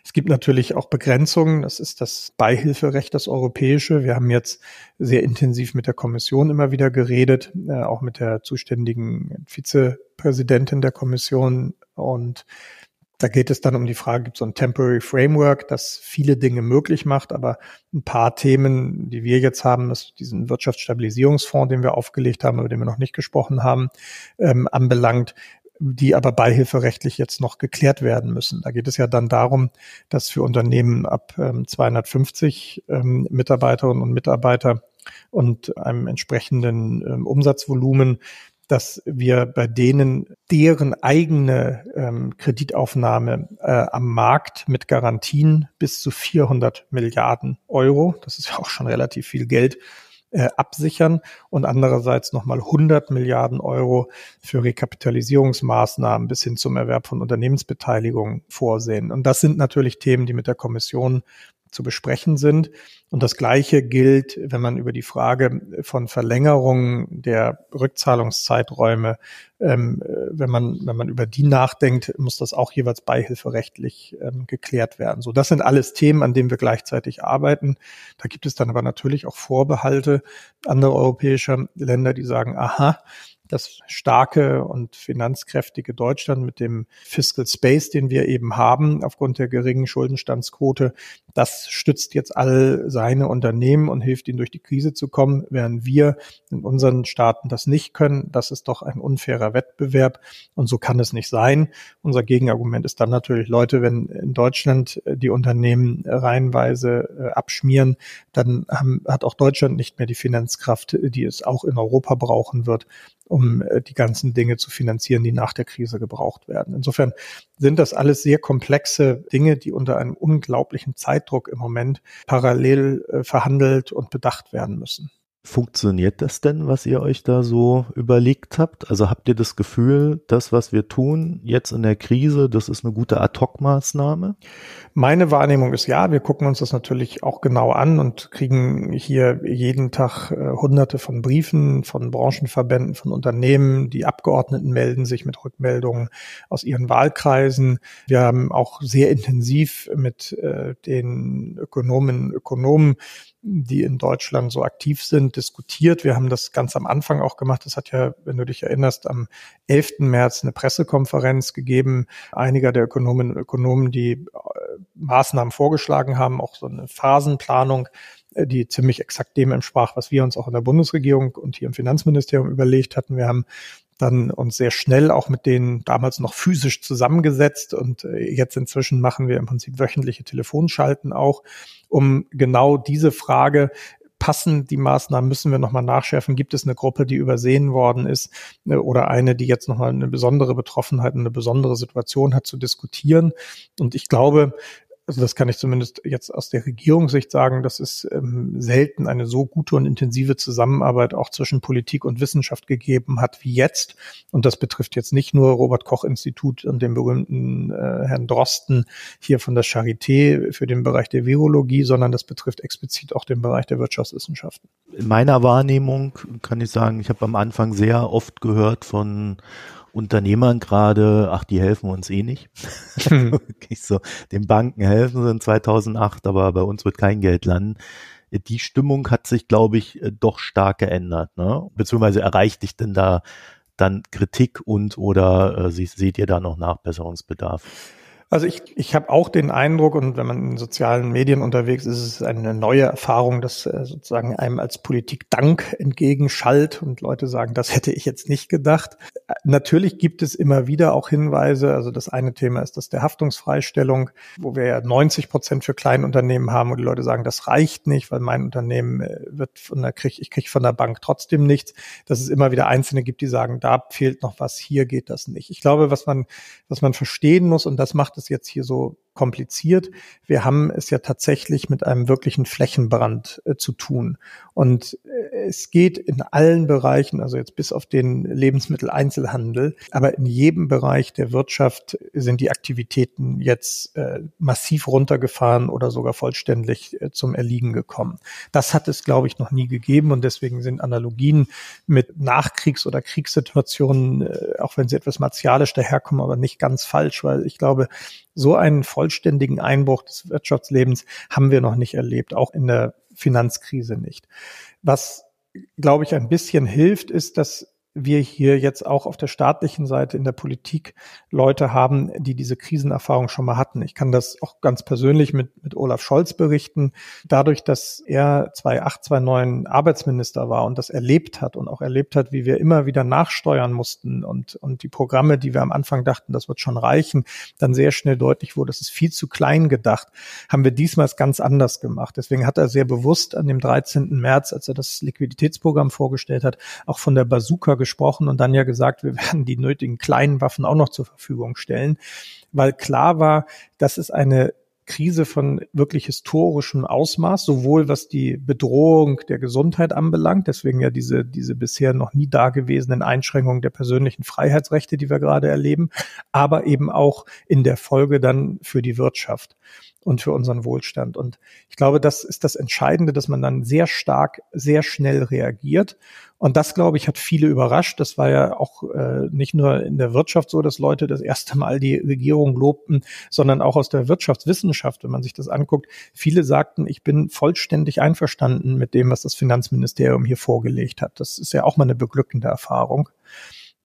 es gibt natürlich auch Begrenzungen. Das ist das Beihilferecht, das europäische. Wir haben jetzt sehr intensiv mit der Kommission immer wieder geredet, äh, auch mit der zuständigen Vizepräsidentin der Kommission. Und da geht es dann um die Frage, gibt es so ein Temporary Framework, das viele Dinge möglich macht, aber ein paar Themen, die wir jetzt haben, ist diesen Wirtschaftsstabilisierungsfonds, den wir aufgelegt haben, über den wir noch nicht gesprochen haben, ähm, anbelangt, die aber beihilferechtlich jetzt noch geklärt werden müssen. Da geht es ja dann darum, dass für Unternehmen ab ähm, 250 ähm, Mitarbeiterinnen und Mitarbeiter und einem entsprechenden ähm, Umsatzvolumen dass wir bei denen deren eigene ähm, Kreditaufnahme äh, am Markt mit Garantien bis zu 400 Milliarden Euro, das ist ja auch schon relativ viel Geld, äh, absichern und andererseits nochmal 100 Milliarden Euro für Rekapitalisierungsmaßnahmen bis hin zum Erwerb von Unternehmensbeteiligung vorsehen. Und das sind natürlich Themen, die mit der Kommission zu besprechen sind. Und das Gleiche gilt, wenn man über die Frage von Verlängerung der Rückzahlungszeiträume, ähm, wenn man, wenn man über die nachdenkt, muss das auch jeweils beihilferechtlich ähm, geklärt werden. So, das sind alles Themen, an denen wir gleichzeitig arbeiten. Da gibt es dann aber natürlich auch Vorbehalte anderer europäischer Länder, die sagen, aha, das starke und finanzkräftige Deutschland mit dem Fiscal Space, den wir eben haben, aufgrund der geringen Schuldenstandsquote, das stützt jetzt all seine Unternehmen und hilft ihnen durch die Krise zu kommen, während wir in unseren Staaten das nicht können. Das ist doch ein unfairer Wettbewerb und so kann es nicht sein. Unser Gegenargument ist dann natürlich, Leute, wenn in Deutschland die Unternehmen reihenweise äh, abschmieren, dann haben, hat auch Deutschland nicht mehr die Finanzkraft, die es auch in Europa brauchen wird, um äh, die ganzen Dinge zu finanzieren, die nach der Krise gebraucht werden. Insofern sind das alles sehr komplexe Dinge, die unter einem unglaublichen Zeitdruck im Moment parallel äh, verhandelt und bedacht werden müssen. Funktioniert das denn, was ihr euch da so überlegt habt? Also habt ihr das Gefühl, das, was wir tun jetzt in der Krise, das ist eine gute Ad-Hoc-Maßnahme? Meine Wahrnehmung ist ja, wir gucken uns das natürlich auch genau an und kriegen hier jeden Tag äh, hunderte von Briefen von Branchenverbänden, von Unternehmen. Die Abgeordneten melden sich mit Rückmeldungen aus ihren Wahlkreisen. Wir haben auch sehr intensiv mit äh, den Ökonomen, Ökonomen die in Deutschland so aktiv sind, diskutiert. Wir haben das ganz am Anfang auch gemacht. Das hat ja, wenn du dich erinnerst, am 11. März eine Pressekonferenz gegeben. Einiger der Ökonomen und Ökonomen, die äh, Maßnahmen vorgeschlagen haben, auch so eine Phasenplanung, äh, die ziemlich exakt dem entsprach, was wir uns auch in der Bundesregierung und hier im Finanzministerium überlegt hatten. Wir haben dann uns sehr schnell auch mit denen damals noch physisch zusammengesetzt und äh, jetzt inzwischen machen wir im Prinzip wöchentliche Telefonschalten auch, um genau diese Frage passen die Maßnahmen, müssen wir nochmal nachschärfen, gibt es eine Gruppe, die übersehen worden ist äh, oder eine, die jetzt nochmal eine besondere Betroffenheit, eine besondere Situation hat zu diskutieren. Und ich glaube, also das kann ich zumindest jetzt aus der Regierungssicht sagen, dass es ähm, selten eine so gute und intensive Zusammenarbeit auch zwischen Politik und Wissenschaft gegeben hat wie jetzt. Und das betrifft jetzt nicht nur Robert Koch Institut und den berühmten äh, Herrn Drosten hier von der Charité für den Bereich der Virologie, sondern das betrifft explizit auch den Bereich der Wirtschaftswissenschaften. In meiner Wahrnehmung kann ich sagen, ich habe am Anfang sehr oft gehört von Unternehmern gerade, ach, die helfen uns eh nicht. Hm. so, den Banken helfen sie in 2008, aber bei uns wird kein Geld landen. Die Stimmung hat sich, glaube ich, äh, doch stark geändert. Ne? Beziehungsweise erreicht dich denn da dann Kritik und oder äh, seht ihr da noch Nachbesserungsbedarf? Also ich, ich habe auch den Eindruck, und wenn man in sozialen Medien unterwegs ist, ist es eine neue Erfahrung, dass äh, sozusagen einem als Politik Dank entgegenschallt und Leute sagen, das hätte ich jetzt nicht gedacht. Natürlich gibt es immer wieder auch Hinweise. Also das eine Thema ist das der Haftungsfreistellung, wo wir ja 90 Prozent für Kleinunternehmen haben und die Leute sagen, das reicht nicht, weil mein Unternehmen äh, wird von der krieg, ich kriege von der Bank trotzdem nichts. Dass es immer wieder Einzelne gibt, die sagen, da fehlt noch was, hier geht das nicht. Ich glaube, was man, was man verstehen muss, und das macht es jetzt hier so kompliziert. Wir haben es ja tatsächlich mit einem wirklichen Flächenbrand äh, zu tun. Und äh, es geht in allen Bereichen, also jetzt bis auf den Lebensmitteleinzelhandel, aber in jedem Bereich der Wirtschaft sind die Aktivitäten jetzt äh, massiv runtergefahren oder sogar vollständig äh, zum Erliegen gekommen. Das hat es, glaube ich, noch nie gegeben und deswegen sind Analogien mit Nachkriegs- oder Kriegssituationen, äh, auch wenn sie etwas martialisch daherkommen, aber nicht ganz falsch, weil ich glaube, so einen vollständigen Einbruch des Wirtschaftslebens haben wir noch nicht erlebt, auch in der Finanzkrise nicht. Was, glaube ich, ein bisschen hilft, ist, dass wir hier jetzt auch auf der staatlichen Seite in der Politik Leute haben, die diese Krisenerfahrung schon mal hatten. Ich kann das auch ganz persönlich mit, mit Olaf Scholz berichten. Dadurch, dass er 2008, 2009 Arbeitsminister war und das erlebt hat und auch erlebt hat, wie wir immer wieder nachsteuern mussten und, und die Programme, die wir am Anfang dachten, das wird schon reichen, dann sehr schnell deutlich wurde, das ist viel zu klein gedacht, haben wir diesmal ganz anders gemacht. Deswegen hat er sehr bewusst an dem 13. März, als er das Liquiditätsprogramm vorgestellt hat, auch von der Bazooka gesprochen und dann ja gesagt, wir werden die nötigen kleinen Waffen auch noch zur Verfügung stellen, weil klar war, dass es eine Krise von wirklich historischem Ausmaß, sowohl was die Bedrohung der Gesundheit anbelangt, deswegen ja diese, diese bisher noch nie dagewesenen Einschränkungen der persönlichen Freiheitsrechte, die wir gerade erleben, aber eben auch in der Folge dann für die Wirtschaft und für unseren Wohlstand. Und ich glaube, das ist das Entscheidende, dass man dann sehr stark, sehr schnell reagiert. Und das, glaube ich, hat viele überrascht. Das war ja auch äh, nicht nur in der Wirtschaft so, dass Leute das erste Mal die Regierung lobten, sondern auch aus der Wirtschaftswissenschaft, wenn man sich das anguckt. Viele sagten, ich bin vollständig einverstanden mit dem, was das Finanzministerium hier vorgelegt hat. Das ist ja auch mal eine beglückende Erfahrung.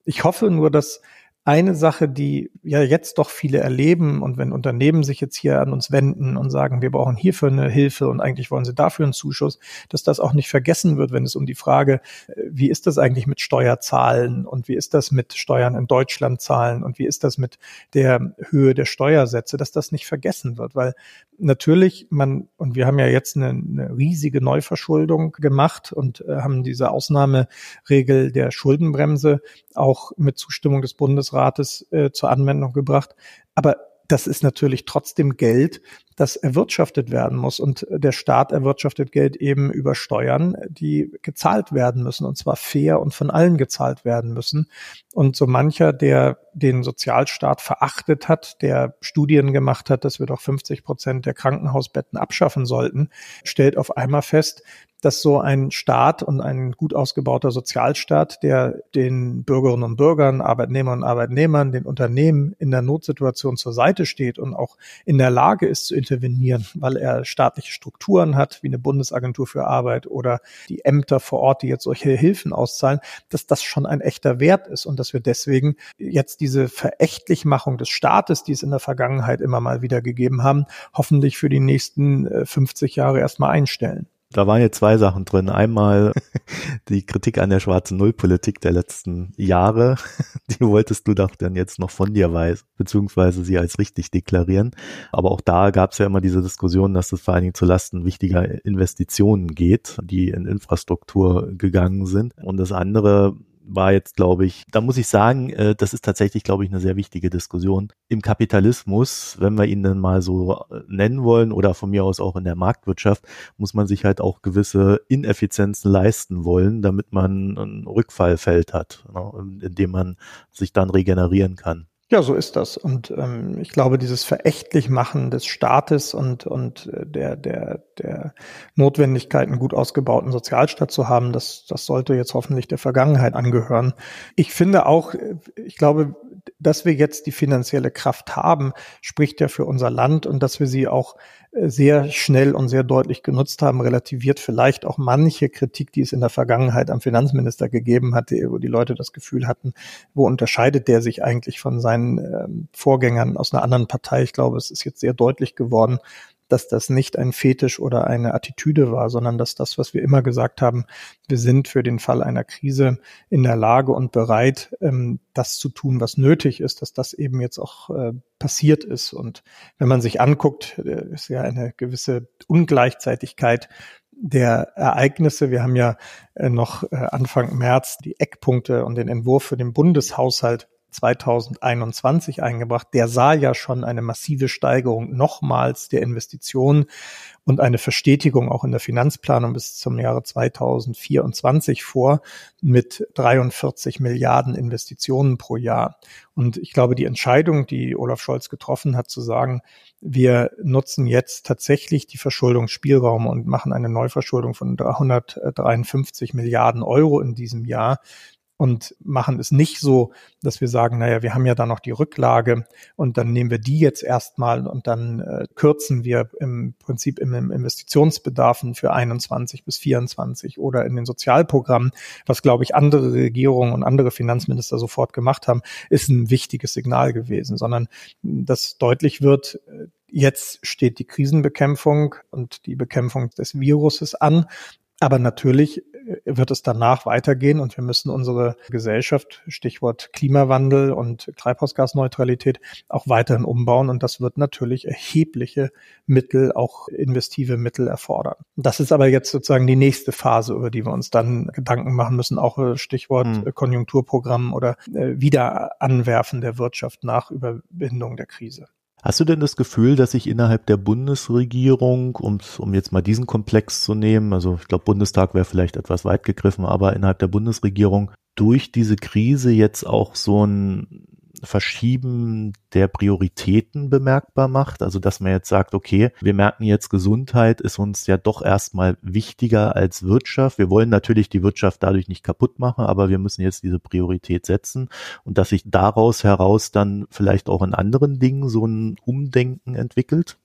Ich hoffe nur, dass eine Sache, die ja jetzt doch viele erleben und wenn Unternehmen sich jetzt hier an uns wenden und sagen, wir brauchen hierfür eine Hilfe und eigentlich wollen sie dafür einen Zuschuss, dass das auch nicht vergessen wird, wenn es um die Frage, äh, wie ist das eigentlich mit Steuerzahlen und wie ist das mit Steuern in Deutschland zahlen und wie ist das mit der Höhe der Steuersätze, dass das nicht vergessen wird, weil natürlich man, und wir haben ja jetzt eine, eine riesige Neuverschuldung gemacht und äh, haben diese Ausnahmeregel der Schuldenbremse auch mit Zustimmung des Bundesrates äh, zur Anwendung gebracht. Aber das ist natürlich trotzdem Geld, das erwirtschaftet werden muss. Und der Staat erwirtschaftet Geld eben über Steuern, die gezahlt werden müssen, und zwar fair und von allen gezahlt werden müssen. Und so mancher, der den Sozialstaat verachtet hat, der Studien gemacht hat, dass wir doch 50 Prozent der Krankenhausbetten abschaffen sollten, stellt auf einmal fest, dass so ein Staat und ein gut ausgebauter Sozialstaat, der den Bürgerinnen und Bürgern, Arbeitnehmern und Arbeitnehmern, den Unternehmen in der Notsituation zur Seite steht und auch in der Lage ist zu intervenieren, weil er staatliche Strukturen hat, wie eine Bundesagentur für Arbeit oder die Ämter vor Ort, die jetzt solche Hilfen auszahlen, dass das schon ein echter Wert ist und dass wir deswegen jetzt diese Verächtlichmachung des Staates, die es in der Vergangenheit immer mal wieder gegeben haben, hoffentlich für die nächsten 50 äh, Jahre erstmal einstellen. Da waren jetzt zwei Sachen drin. Einmal die Kritik an der schwarzen Nullpolitik der letzten Jahre. Die wolltest du doch dann jetzt noch von dir weisen, beziehungsweise sie als richtig deklarieren. Aber auch da gab es ja immer diese Diskussion, dass es vor allen Dingen zu Lasten wichtiger Investitionen geht, die in Infrastruktur gegangen sind. Und das andere war jetzt, glaube ich, da muss ich sagen, äh, das ist tatsächlich, glaube ich, eine sehr wichtige Diskussion. Im Kapitalismus, wenn wir ihn dann mal so äh, nennen wollen oder von mir aus auch in der Marktwirtschaft, muss man sich halt auch gewisse Ineffizienzen leisten wollen, damit man ein Rückfallfeld hat, ne, in dem man sich dann regenerieren kann. Ja, so ist das. Und ähm, ich glaube, dieses Verächtlichmachen des Staates und, und äh, der, der, der Notwendigkeit, einen gut ausgebauten Sozialstaat zu haben, das, das sollte jetzt hoffentlich der Vergangenheit angehören. Ich finde auch, äh, ich glaube, dass wir jetzt die finanzielle Kraft haben, spricht ja für unser Land und dass wir sie auch sehr schnell und sehr deutlich genutzt haben, relativiert vielleicht auch manche Kritik, die es in der Vergangenheit am Finanzminister gegeben hatte, wo die Leute das Gefühl hatten, wo unterscheidet der sich eigentlich von seinen ähm, Vorgängern aus einer anderen Partei. Ich glaube, es ist jetzt sehr deutlich geworden, dass das nicht ein Fetisch oder eine Attitüde war, sondern dass das, was wir immer gesagt haben, wir sind für den Fall einer Krise in der Lage und bereit, ähm, das zu tun, was nötig ist, dass das eben jetzt auch äh, passiert ist. Und wenn man sich anguckt, äh, ist ja eine gewisse Ungleichzeitigkeit der Ereignisse. Wir haben ja äh, noch Anfang März die Eckpunkte und den Entwurf für den Bundeshaushalt 2021 eingebracht. Der sah ja schon eine massive Steigerung nochmals der Investitionen und eine Verstetigung auch in der Finanzplanung bis zum Jahre 2024 vor mit 43 Milliarden Investitionen pro Jahr. Und ich glaube, die Entscheidung, die Olaf Scholz getroffen hat, zu sagen, wir nutzen jetzt tatsächlich die Verschuldungsspielraum und machen eine Neuverschuldung von 353 Milliarden Euro in diesem Jahr, und machen es nicht so, dass wir sagen, naja, wir haben ja da noch die Rücklage und dann nehmen wir die jetzt erstmal und dann äh, kürzen wir im Prinzip im, im Investitionsbedarfen für 21 bis 24 oder in den Sozialprogrammen, was glaube ich andere Regierungen und andere Finanzminister sofort gemacht haben, ist ein wichtiges Signal gewesen, sondern dass deutlich wird, äh, Jetzt steht die Krisenbekämpfung und die Bekämpfung des Viruses an. Aber natürlich wird es danach weitergehen und wir müssen unsere Gesellschaft, Stichwort Klimawandel und Treibhausgasneutralität, auch weiterhin umbauen. Und das wird natürlich erhebliche Mittel, auch investive Mittel erfordern. Das ist aber jetzt sozusagen die nächste Phase, über die wir uns dann Gedanken machen müssen, auch äh, Stichwort hm. Konjunkturprogramm oder äh, Wiederanwerfen der Wirtschaft nach Überwindung der Krise. Hast du denn das Gefühl, dass sich innerhalb der Bundesregierung, um, um jetzt mal diesen Komplex zu nehmen, also ich glaube, Bundestag wäre vielleicht etwas weit gegriffen, aber innerhalb der Bundesregierung durch diese Krise jetzt auch so ein Verschieben der Prioritäten bemerkbar macht. Also dass man jetzt sagt, okay, wir merken jetzt, Gesundheit ist uns ja doch erstmal wichtiger als Wirtschaft. Wir wollen natürlich die Wirtschaft dadurch nicht kaputt machen, aber wir müssen jetzt diese Priorität setzen und dass sich daraus heraus dann vielleicht auch in anderen Dingen so ein Umdenken entwickelt.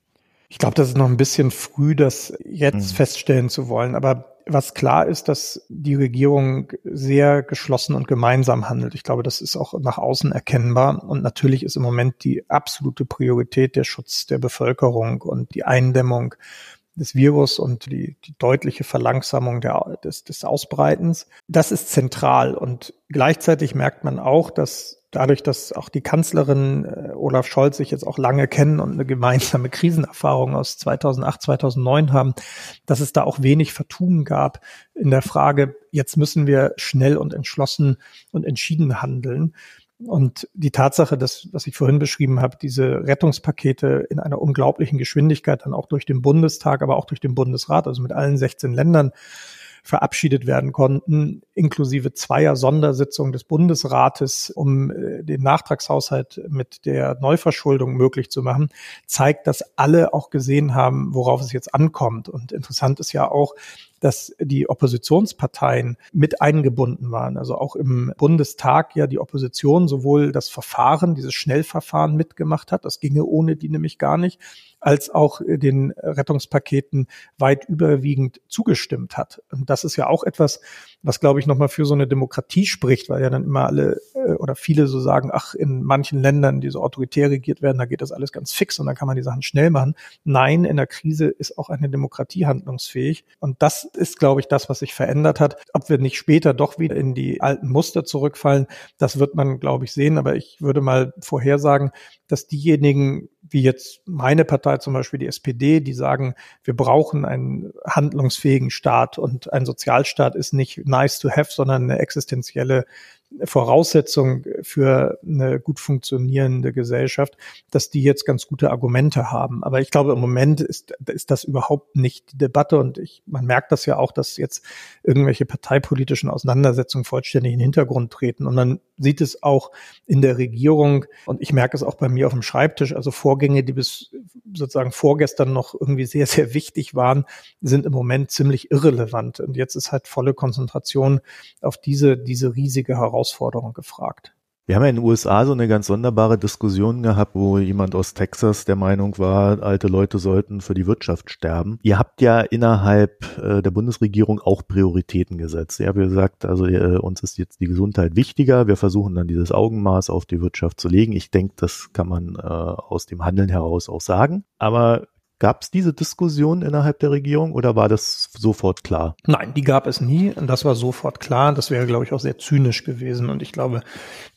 Ich glaube, das ist noch ein bisschen früh, das jetzt mhm. feststellen zu wollen. Aber was klar ist, dass die Regierung sehr geschlossen und gemeinsam handelt. Ich glaube, das ist auch nach außen erkennbar. Und natürlich ist im Moment die absolute Priorität der Schutz der Bevölkerung und die Eindämmung des Virus und die, die deutliche Verlangsamung der, des, des Ausbreitens. Das ist zentral. Und gleichzeitig merkt man auch, dass dadurch, dass auch die Kanzlerin äh, Olaf Scholz sich jetzt auch lange kennen und eine gemeinsame Krisenerfahrung aus 2008, 2009 haben, dass es da auch wenig Vertun gab in der Frage, jetzt müssen wir schnell und entschlossen und entschieden handeln. Und die Tatsache, dass, was ich vorhin beschrieben habe, diese Rettungspakete in einer unglaublichen Geschwindigkeit dann auch durch den Bundestag, aber auch durch den Bundesrat, also mit allen 16 Ländern verabschiedet werden konnten, inklusive zweier Sondersitzungen des Bundesrates, um äh, den Nachtragshaushalt mit der Neuverschuldung möglich zu machen, zeigt, dass alle auch gesehen haben, worauf es jetzt ankommt. Und interessant ist ja auch, dass die Oppositionsparteien mit eingebunden waren. Also auch im Bundestag ja die Opposition sowohl das Verfahren, dieses Schnellverfahren mitgemacht hat, das ginge ohne die nämlich gar nicht, als auch den Rettungspaketen weit überwiegend zugestimmt hat. Und das ist ja auch etwas, was glaube ich nochmal für so eine Demokratie spricht, weil ja dann immer alle äh, oder viele so sagen, ach, in manchen Ländern, die so autoritär regiert werden, da geht das alles ganz fix und dann kann man die Sachen schnell machen. Nein, in der Krise ist auch eine Demokratie handlungsfähig. Und das ist, glaube ich, das, was sich verändert hat. Ob wir nicht später doch wieder in die alten Muster zurückfallen, das wird man, glaube ich, sehen. Aber ich würde mal vorhersagen, dass diejenigen, wie jetzt meine Partei zum Beispiel, die SPD, die sagen, wir brauchen einen handlungsfähigen Staat und ein Sozialstaat ist nicht nice to have, sondern eine existenzielle Voraussetzung für eine gut funktionierende Gesellschaft, dass die jetzt ganz gute Argumente haben. Aber ich glaube, im Moment ist, ist das überhaupt nicht die Debatte. Und ich, man merkt das ja auch, dass jetzt irgendwelche parteipolitischen Auseinandersetzungen vollständig in den Hintergrund treten. Und man sieht es auch in der Regierung. Und ich merke es auch bei mir auf dem Schreibtisch. Also Vorgänge, die bis sozusagen vorgestern noch irgendwie sehr, sehr wichtig waren, sind im Moment ziemlich irrelevant. Und jetzt ist halt volle Konzentration auf diese, diese riesige Herausforderung Herausforderung gefragt. Wir haben ja in den USA so eine ganz sonderbare Diskussion gehabt, wo jemand aus Texas der Meinung war, alte Leute sollten für die Wirtschaft sterben. Ihr habt ja innerhalb äh, der Bundesregierung auch Prioritäten gesetzt. Ihr habt gesagt, also äh, uns ist jetzt die Gesundheit wichtiger. Wir versuchen dann dieses Augenmaß auf die Wirtschaft zu legen. Ich denke, das kann man äh, aus dem Handeln heraus auch sagen. Aber Gab es diese Diskussion innerhalb der Regierung oder war das sofort klar? Nein, die gab es nie. Und das war sofort klar. Das wäre, glaube ich, auch sehr zynisch gewesen. Und ich glaube,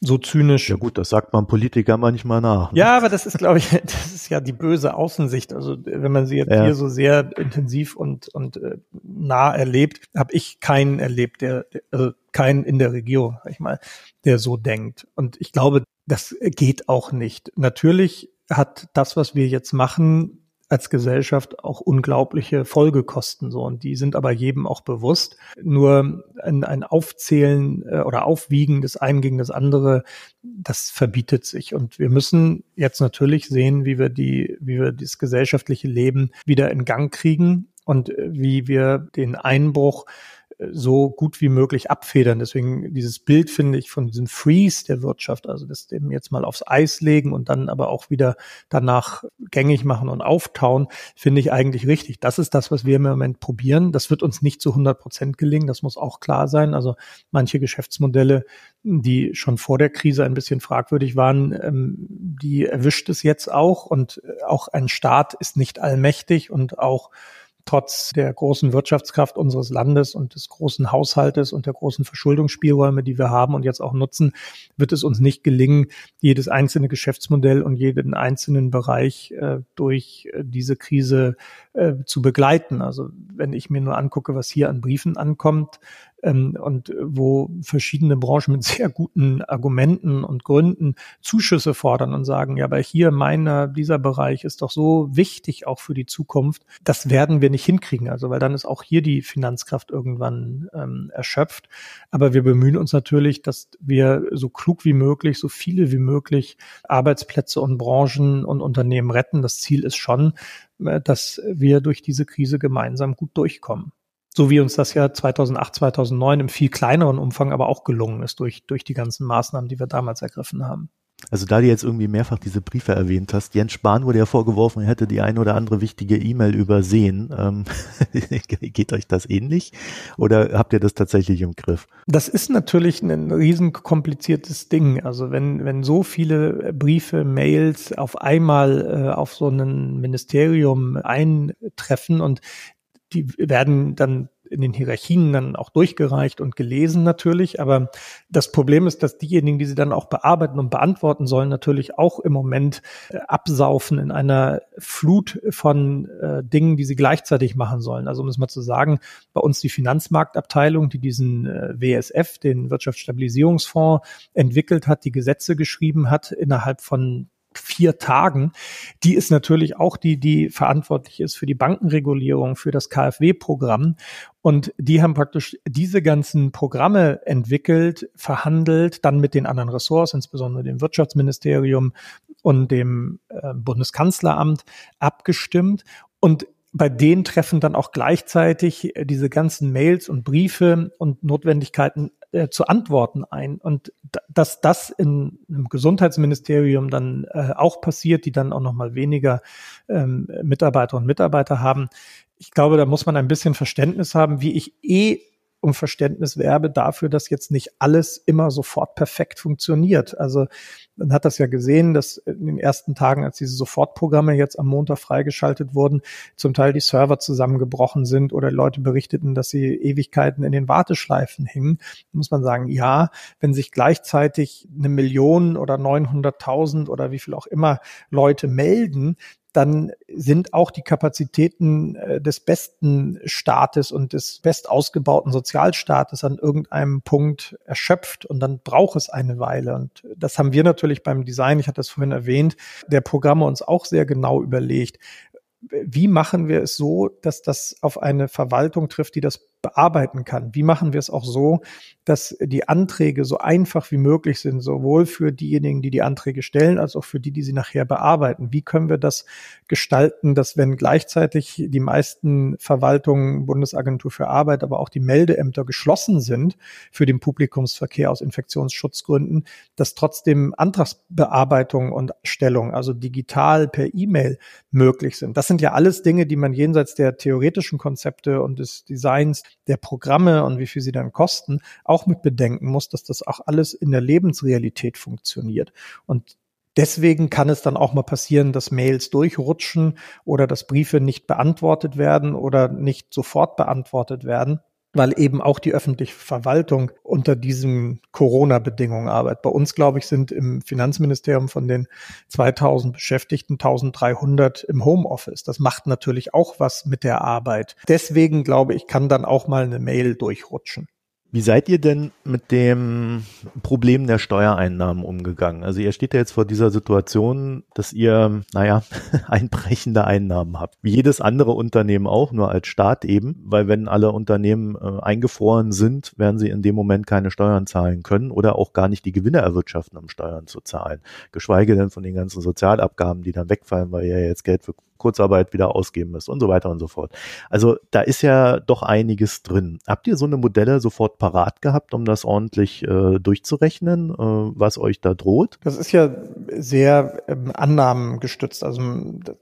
so zynisch. Ja gut, das sagt man Politiker manchmal nach. Ne? Ja, aber das ist, glaube ich, das ist ja die böse Außensicht. Also wenn man sie jetzt ja. hier so sehr intensiv und, und äh, nah erlebt, habe ich keinen erlebt, der, also keinen in der Regierung, sag ich mal, der so denkt. Und ich glaube, das geht auch nicht. Natürlich hat das, was wir jetzt machen, als Gesellschaft auch unglaubliche Folgekosten so und die sind aber jedem auch bewusst. Nur ein, ein Aufzählen äh, oder Aufwiegen des einen gegen das andere, das verbietet sich und wir müssen jetzt natürlich sehen, wie wir die, wie wir das gesellschaftliche Leben wieder in Gang kriegen und äh, wie wir den Einbruch so gut wie möglich abfedern. Deswegen dieses Bild finde ich von diesem Freeze der Wirtschaft, also das dem jetzt mal aufs Eis legen und dann aber auch wieder danach gängig machen und auftauen, finde ich eigentlich richtig. Das ist das, was wir im Moment probieren. Das wird uns nicht zu 100 Prozent gelingen. Das muss auch klar sein. Also manche Geschäftsmodelle, die schon vor der Krise ein bisschen fragwürdig waren, ähm, die erwischt es jetzt auch und auch ein Staat ist nicht allmächtig und auch trotz der großen Wirtschaftskraft unseres Landes und des großen Haushaltes und der großen Verschuldungsspielräume, die wir haben und jetzt auch nutzen, wird es uns nicht gelingen, jedes einzelne Geschäftsmodell und jeden einzelnen Bereich äh, durch äh, diese Krise äh, zu begleiten. Also wenn ich mir nur angucke, was hier an Briefen ankommt, ähm, und wo verschiedene Branchen mit sehr guten Argumenten und Gründen Zuschüsse fordern und sagen, ja, aber hier meiner, dieser Bereich ist doch so wichtig auch für die Zukunft. Das werden wir nicht hinkriegen. Also, weil dann ist auch hier die Finanzkraft irgendwann ähm, erschöpft. Aber wir bemühen uns natürlich, dass wir so klug wie möglich, so viele wie möglich Arbeitsplätze und Branchen und Unternehmen retten. Das Ziel ist schon, äh, dass wir durch diese Krise gemeinsam gut durchkommen. So wie uns das ja 2008, 2009 im viel kleineren Umfang aber auch gelungen ist durch, durch die ganzen Maßnahmen, die wir damals ergriffen haben. Also da du jetzt irgendwie mehrfach diese Briefe erwähnt hast, Jens Spahn wurde ja vorgeworfen, er hätte die eine oder andere wichtige E-Mail übersehen. Ähm, geht euch das ähnlich oder habt ihr das tatsächlich im Griff? Das ist natürlich ein riesen kompliziertes Ding. Also wenn, wenn so viele Briefe, Mails auf einmal äh, auf so ein Ministerium eintreffen und die werden dann in den Hierarchien dann auch durchgereicht und gelesen natürlich. Aber das Problem ist, dass diejenigen, die sie dann auch bearbeiten und beantworten sollen, natürlich auch im Moment äh, absaufen in einer Flut von äh, Dingen, die sie gleichzeitig machen sollen. Also um es mal zu sagen, bei uns die Finanzmarktabteilung, die diesen äh, WSF, den Wirtschaftsstabilisierungsfonds, entwickelt hat, die Gesetze geschrieben hat, innerhalb von vier Tagen, die ist natürlich auch die, die verantwortlich ist für die Bankenregulierung, für das KfW-Programm. Und die haben praktisch diese ganzen Programme entwickelt, verhandelt, dann mit den anderen Ressorts, insbesondere dem Wirtschaftsministerium und dem äh, Bundeskanzleramt abgestimmt. Und bei denen treffen dann auch gleichzeitig diese ganzen Mails und Briefe und Notwendigkeiten äh, zu antworten ein. Und dass das in einem Gesundheitsministerium dann äh, auch passiert, die dann auch noch mal weniger ähm, Mitarbeiter und Mitarbeiter haben, ich glaube, da muss man ein bisschen Verständnis haben, wie ich eh um Verständnis werbe dafür, dass jetzt nicht alles immer sofort perfekt funktioniert. Also man hat das ja gesehen, dass in den ersten Tagen, als diese Sofortprogramme jetzt am Montag freigeschaltet wurden, zum Teil die Server zusammengebrochen sind oder Leute berichteten, dass sie Ewigkeiten in den Warteschleifen hingen. Da muss man sagen, ja, wenn sich gleichzeitig eine Million oder 900.000 oder wie viel auch immer Leute melden, dann sind auch die Kapazitäten äh, des besten Staates und des best ausgebauten Sozialstaates an irgendeinem Punkt erschöpft und dann braucht es eine Weile. Und das haben wir natürlich beim Design, ich hatte das vorhin erwähnt, der Programme uns auch sehr genau überlegt. Wie machen wir es so, dass das auf eine Verwaltung trifft, die das bearbeiten kann? Wie machen wir es auch so, dass die Anträge so einfach wie möglich sind, sowohl für diejenigen, die die Anträge stellen, als auch für die, die sie nachher bearbeiten. Wie können wir das gestalten, dass wenn gleichzeitig die meisten Verwaltungen, Bundesagentur für Arbeit, aber auch die Meldeämter geschlossen sind für den Publikumsverkehr aus Infektionsschutzgründen, dass trotzdem Antragsbearbeitung und Stellung, also digital per E-Mail möglich sind. Das sind ja alles Dinge, die man jenseits der theoretischen Konzepte und des Designs der Programme und wie viel sie dann kosten, auch mit bedenken muss, dass das auch alles in der Lebensrealität funktioniert. Und Deswegen kann es dann auch mal passieren, dass Mails durchrutschen oder dass Briefe nicht beantwortet werden oder nicht sofort beantwortet werden, weil eben auch die öffentliche Verwaltung unter diesen Corona-Bedingungen arbeitet. Bei uns, glaube ich, sind im Finanzministerium von den 2000 Beschäftigten 1300 im Homeoffice. Das macht natürlich auch was mit der Arbeit. Deswegen, glaube ich, kann dann auch mal eine Mail durchrutschen. Wie seid ihr denn mit dem Problem der Steuereinnahmen umgegangen? Also ihr steht ja jetzt vor dieser Situation, dass ihr, naja, einbrechende Einnahmen habt. Wie jedes andere Unternehmen auch, nur als Staat eben, weil wenn alle Unternehmen äh, eingefroren sind, werden sie in dem Moment keine Steuern zahlen können oder auch gar nicht die Gewinne erwirtschaften, um Steuern zu zahlen. Geschweige denn von den ganzen Sozialabgaben, die dann wegfallen, weil ihr jetzt Geld für Kurzarbeit wieder ausgeben müsst und so weiter und so fort. Also da ist ja doch einiges drin. Habt ihr so eine Modelle sofort parat gehabt, um das ordentlich äh, durchzurechnen, äh, was euch da droht? Das ist ja sehr ähm, annahmengestützt. Also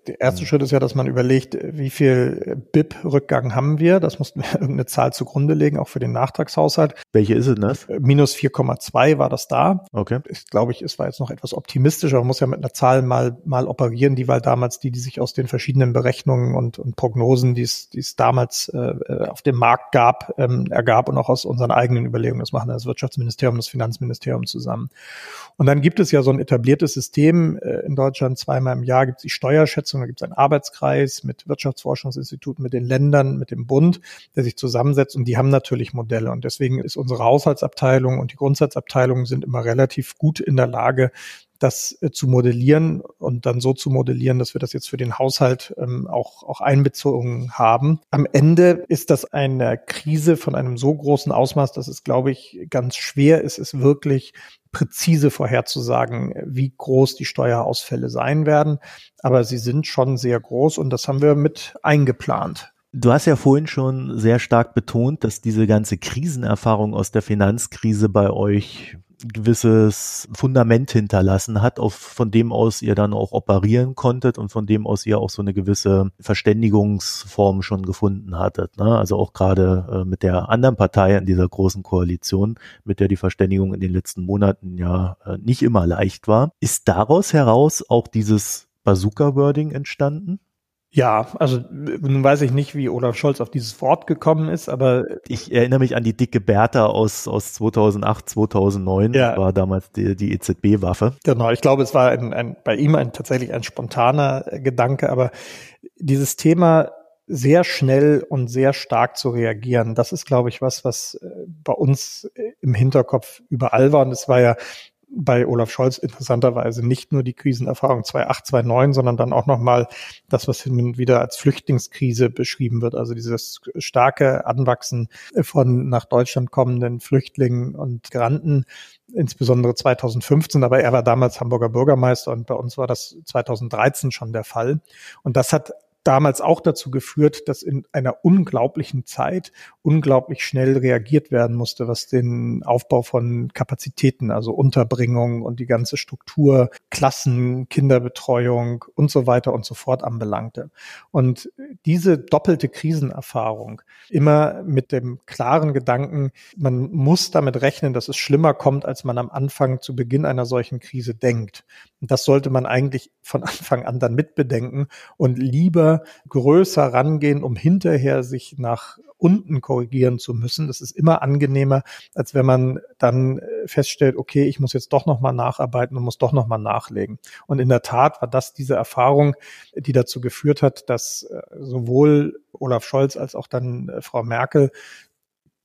der erste mhm. Schritt ist ja, dass man überlegt, wie viel BIP-Rückgang haben wir. Das mussten wir irgendeine Zahl zugrunde legen, auch für den Nachtragshaushalt. Welche ist es das? Minus 4,2 war das da. Okay. Ich glaube, ich, es war jetzt noch etwas optimistischer. Man muss ja mit einer Zahl mal, mal operieren. Die war damals die, die sich aus den verschiedenen Berechnungen und, und Prognosen, die es, die es damals äh, auf dem Markt gab, ähm, ergab und auch aus unseren eigenen Überlegungen. Das machen das Wirtschaftsministerium das Finanzministerium zusammen. Und dann gibt es ja so ein etabliertes System äh, in Deutschland. Zweimal im Jahr gibt es die Steuerschätzung, da gibt es einen Arbeitskreis mit Wirtschaftsforschungsinstituten, mit den Ländern, mit dem Bund, der sich zusammensetzt und die haben natürlich Modelle. Und deswegen ist unsere Haushaltsabteilung und die Grundsatzabteilung sind immer relativ gut in der Lage, das äh, zu modellieren und dann so zu modellieren, dass wir das jetzt für den Haushalt ähm, auch, auch einbezogen haben. Am Ende ist das eine Krise von einem so großen Ausmaß, dass es, glaube ich, ganz schwer ist, es wirklich präzise vorherzusagen, wie groß die Steuerausfälle sein werden. Aber sie sind schon sehr groß und das haben wir mit eingeplant. Du hast ja vorhin schon sehr stark betont, dass diese ganze Krisenerfahrung aus der Finanzkrise bei euch gewisses Fundament hinterlassen hat, auf, von dem aus ihr dann auch operieren konntet und von dem aus ihr auch so eine gewisse Verständigungsform schon gefunden hattet. Ne? Also auch gerade äh, mit der anderen Partei in dieser großen Koalition, mit der die Verständigung in den letzten Monaten ja äh, nicht immer leicht war. Ist daraus heraus auch dieses Bazooka-Wording entstanden? Ja, also nun weiß ich nicht, wie Olaf Scholz auf dieses Wort gekommen ist, aber ich erinnere mich an die dicke Bertha aus aus 2008, 2009 ja. war damals die, die EZB-Waffe. Genau, ich glaube, es war ein, ein, bei ihm ein tatsächlich ein spontaner Gedanke, aber dieses Thema sehr schnell und sehr stark zu reagieren, das ist, glaube ich, was, was äh, bei uns im Hinterkopf überall war. Und es war ja bei Olaf Scholz interessanterweise nicht nur die Krisenerfahrung 2008, 2009, sondern dann auch nochmal das, was hin und wieder als Flüchtlingskrise beschrieben wird. Also dieses starke Anwachsen von nach Deutschland kommenden Flüchtlingen und Migranten, insbesondere 2015. Aber er war damals Hamburger Bürgermeister und bei uns war das 2013 schon der Fall. Und das hat damals auch dazu geführt, dass in einer unglaublichen Zeit unglaublich schnell reagiert werden musste, was den Aufbau von Kapazitäten, also Unterbringung und die ganze Struktur, Klassen, Kinderbetreuung und so weiter und so fort anbelangte. Und diese doppelte Krisenerfahrung, immer mit dem klaren Gedanken, man muss damit rechnen, dass es schlimmer kommt, als man am Anfang zu Beginn einer solchen Krise denkt. Das sollte man eigentlich von Anfang an dann mitbedenken und lieber größer rangehen, um hinterher sich nach unten korrigieren zu müssen. Das ist immer angenehmer, als wenn man dann äh, feststellt, okay, ich muss jetzt doch nochmal nacharbeiten und muss doch nochmal nachlegen. Und in der Tat war das diese Erfahrung, die dazu geführt hat, dass äh, sowohl Olaf Scholz als auch dann äh, Frau Merkel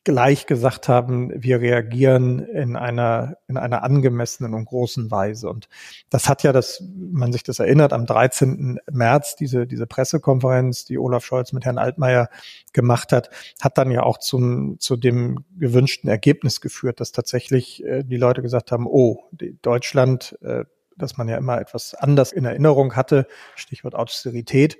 gleich gesagt haben, wir reagieren in einer, in einer angemessenen und großen Weise. Und das hat ja, dass man sich das erinnert, am 13. März diese, diese Pressekonferenz, die Olaf Scholz mit Herrn Altmaier gemacht hat, hat dann ja auch zum, zu dem gewünschten Ergebnis geführt, dass tatsächlich äh, die Leute gesagt haben, oh, Deutschland, äh, dass man ja immer etwas anders in Erinnerung hatte, Stichwort Austerität,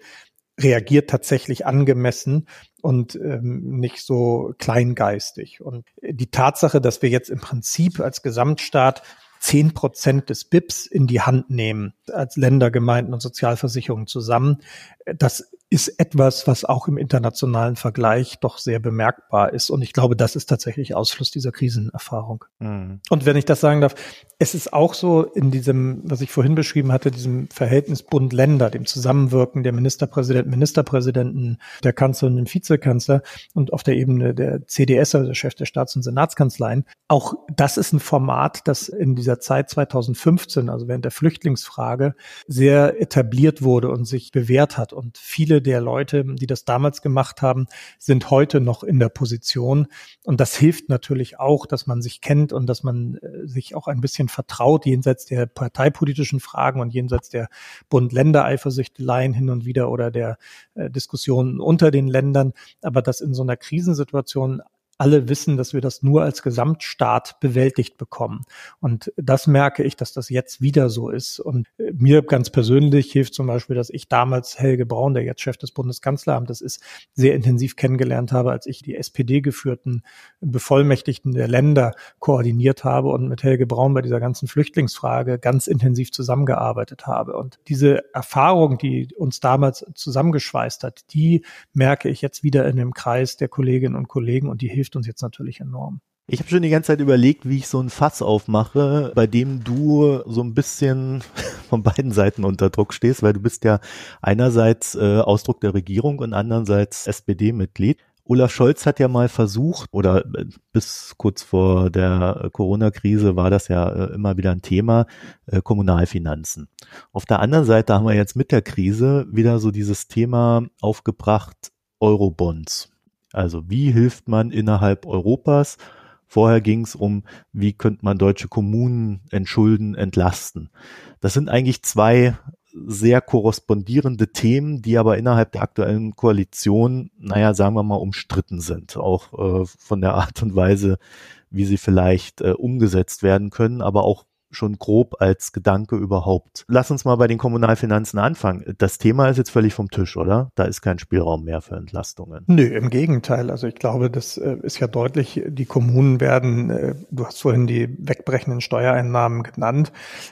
reagiert tatsächlich angemessen und ähm, nicht so kleingeistig. Und die Tatsache, dass wir jetzt im Prinzip als Gesamtstaat zehn Prozent des BIPs in die Hand nehmen, als Länder, Gemeinden und Sozialversicherungen zusammen, das ist etwas, was auch im internationalen Vergleich doch sehr bemerkbar ist. Und ich glaube, das ist tatsächlich Ausfluss dieser Krisenerfahrung. Mhm. Und wenn ich das sagen darf, es ist auch so in diesem, was ich vorhin beschrieben hatte, diesem Verhältnis Bund-Länder, dem Zusammenwirken der Ministerpräsidenten, Ministerpräsidenten, der Kanzler und dem Vizekanzler und auf der Ebene der CDS, also der Chef der Staats- und Senatskanzleien. Auch das ist ein Format, das in dieser Zeit 2015, also während der Flüchtlingsfrage, sehr etabliert wurde und sich bewährt hat. Und viele viele der Leute, die das damals gemacht haben, sind heute noch in der Position. Und das hilft natürlich auch, dass man sich kennt und dass man äh, sich auch ein bisschen vertraut, jenseits der parteipolitischen Fragen und jenseits der Bund-Länder-Eifersüchteleien hin und wieder oder der äh, Diskussionen unter den Ländern. Aber dass in so einer Krisensituation alle wissen, dass wir das nur als Gesamtstaat bewältigt bekommen. Und das merke ich, dass das jetzt wieder so ist. Und äh, mir ganz persönlich hilft zum Beispiel, dass ich damals Helge Braun, der jetzt Chef des Bundeskanzleramtes ist, sehr intensiv kennengelernt habe, als ich die SPD geführten Bevollmächtigten der Länder koordiniert habe und mit Helge Braun bei dieser ganzen Flüchtlingsfrage ganz intensiv zusammengearbeitet habe. Und diese Erfahrung, die uns damals zusammengeschweißt hat, die merke ich jetzt wieder in dem Kreis der Kolleginnen und Kollegen und die hilft hilft uns jetzt natürlich enorm. Ich habe schon die ganze Zeit überlegt, wie ich so ein Fass aufmache, bei dem du so ein bisschen von beiden Seiten unter Druck stehst, weil du bist ja einerseits äh, Ausdruck der Regierung und andererseits SPD-Mitglied. Olaf Scholz hat ja mal versucht, oder äh, bis kurz vor der Corona-Krise war das ja äh, immer wieder ein Thema, äh, Kommunalfinanzen. Auf der anderen Seite haben wir jetzt mit der Krise wieder so dieses Thema aufgebracht, Eurobonds. Also wie hilft man innerhalb Europas? Vorher ging es um, wie könnte man deutsche Kommunen entschulden, entlasten. Das sind eigentlich zwei sehr korrespondierende Themen, die aber innerhalb der aktuellen Koalition, naja, sagen wir mal, umstritten sind. Auch äh, von der Art und Weise, wie sie vielleicht äh, umgesetzt werden können, aber auch schon grob als Gedanke überhaupt. Lass uns mal bei den Kommunalfinanzen anfangen. Das Thema ist jetzt völlig vom Tisch, oder? Da ist kein Spielraum mehr für Entlastungen. Nö, im Gegenteil. Also ich glaube, das äh, ist ja deutlich, die Kommunen werden, äh, du hast vorhin die wegbrechenden Steuereinnahmen genannt,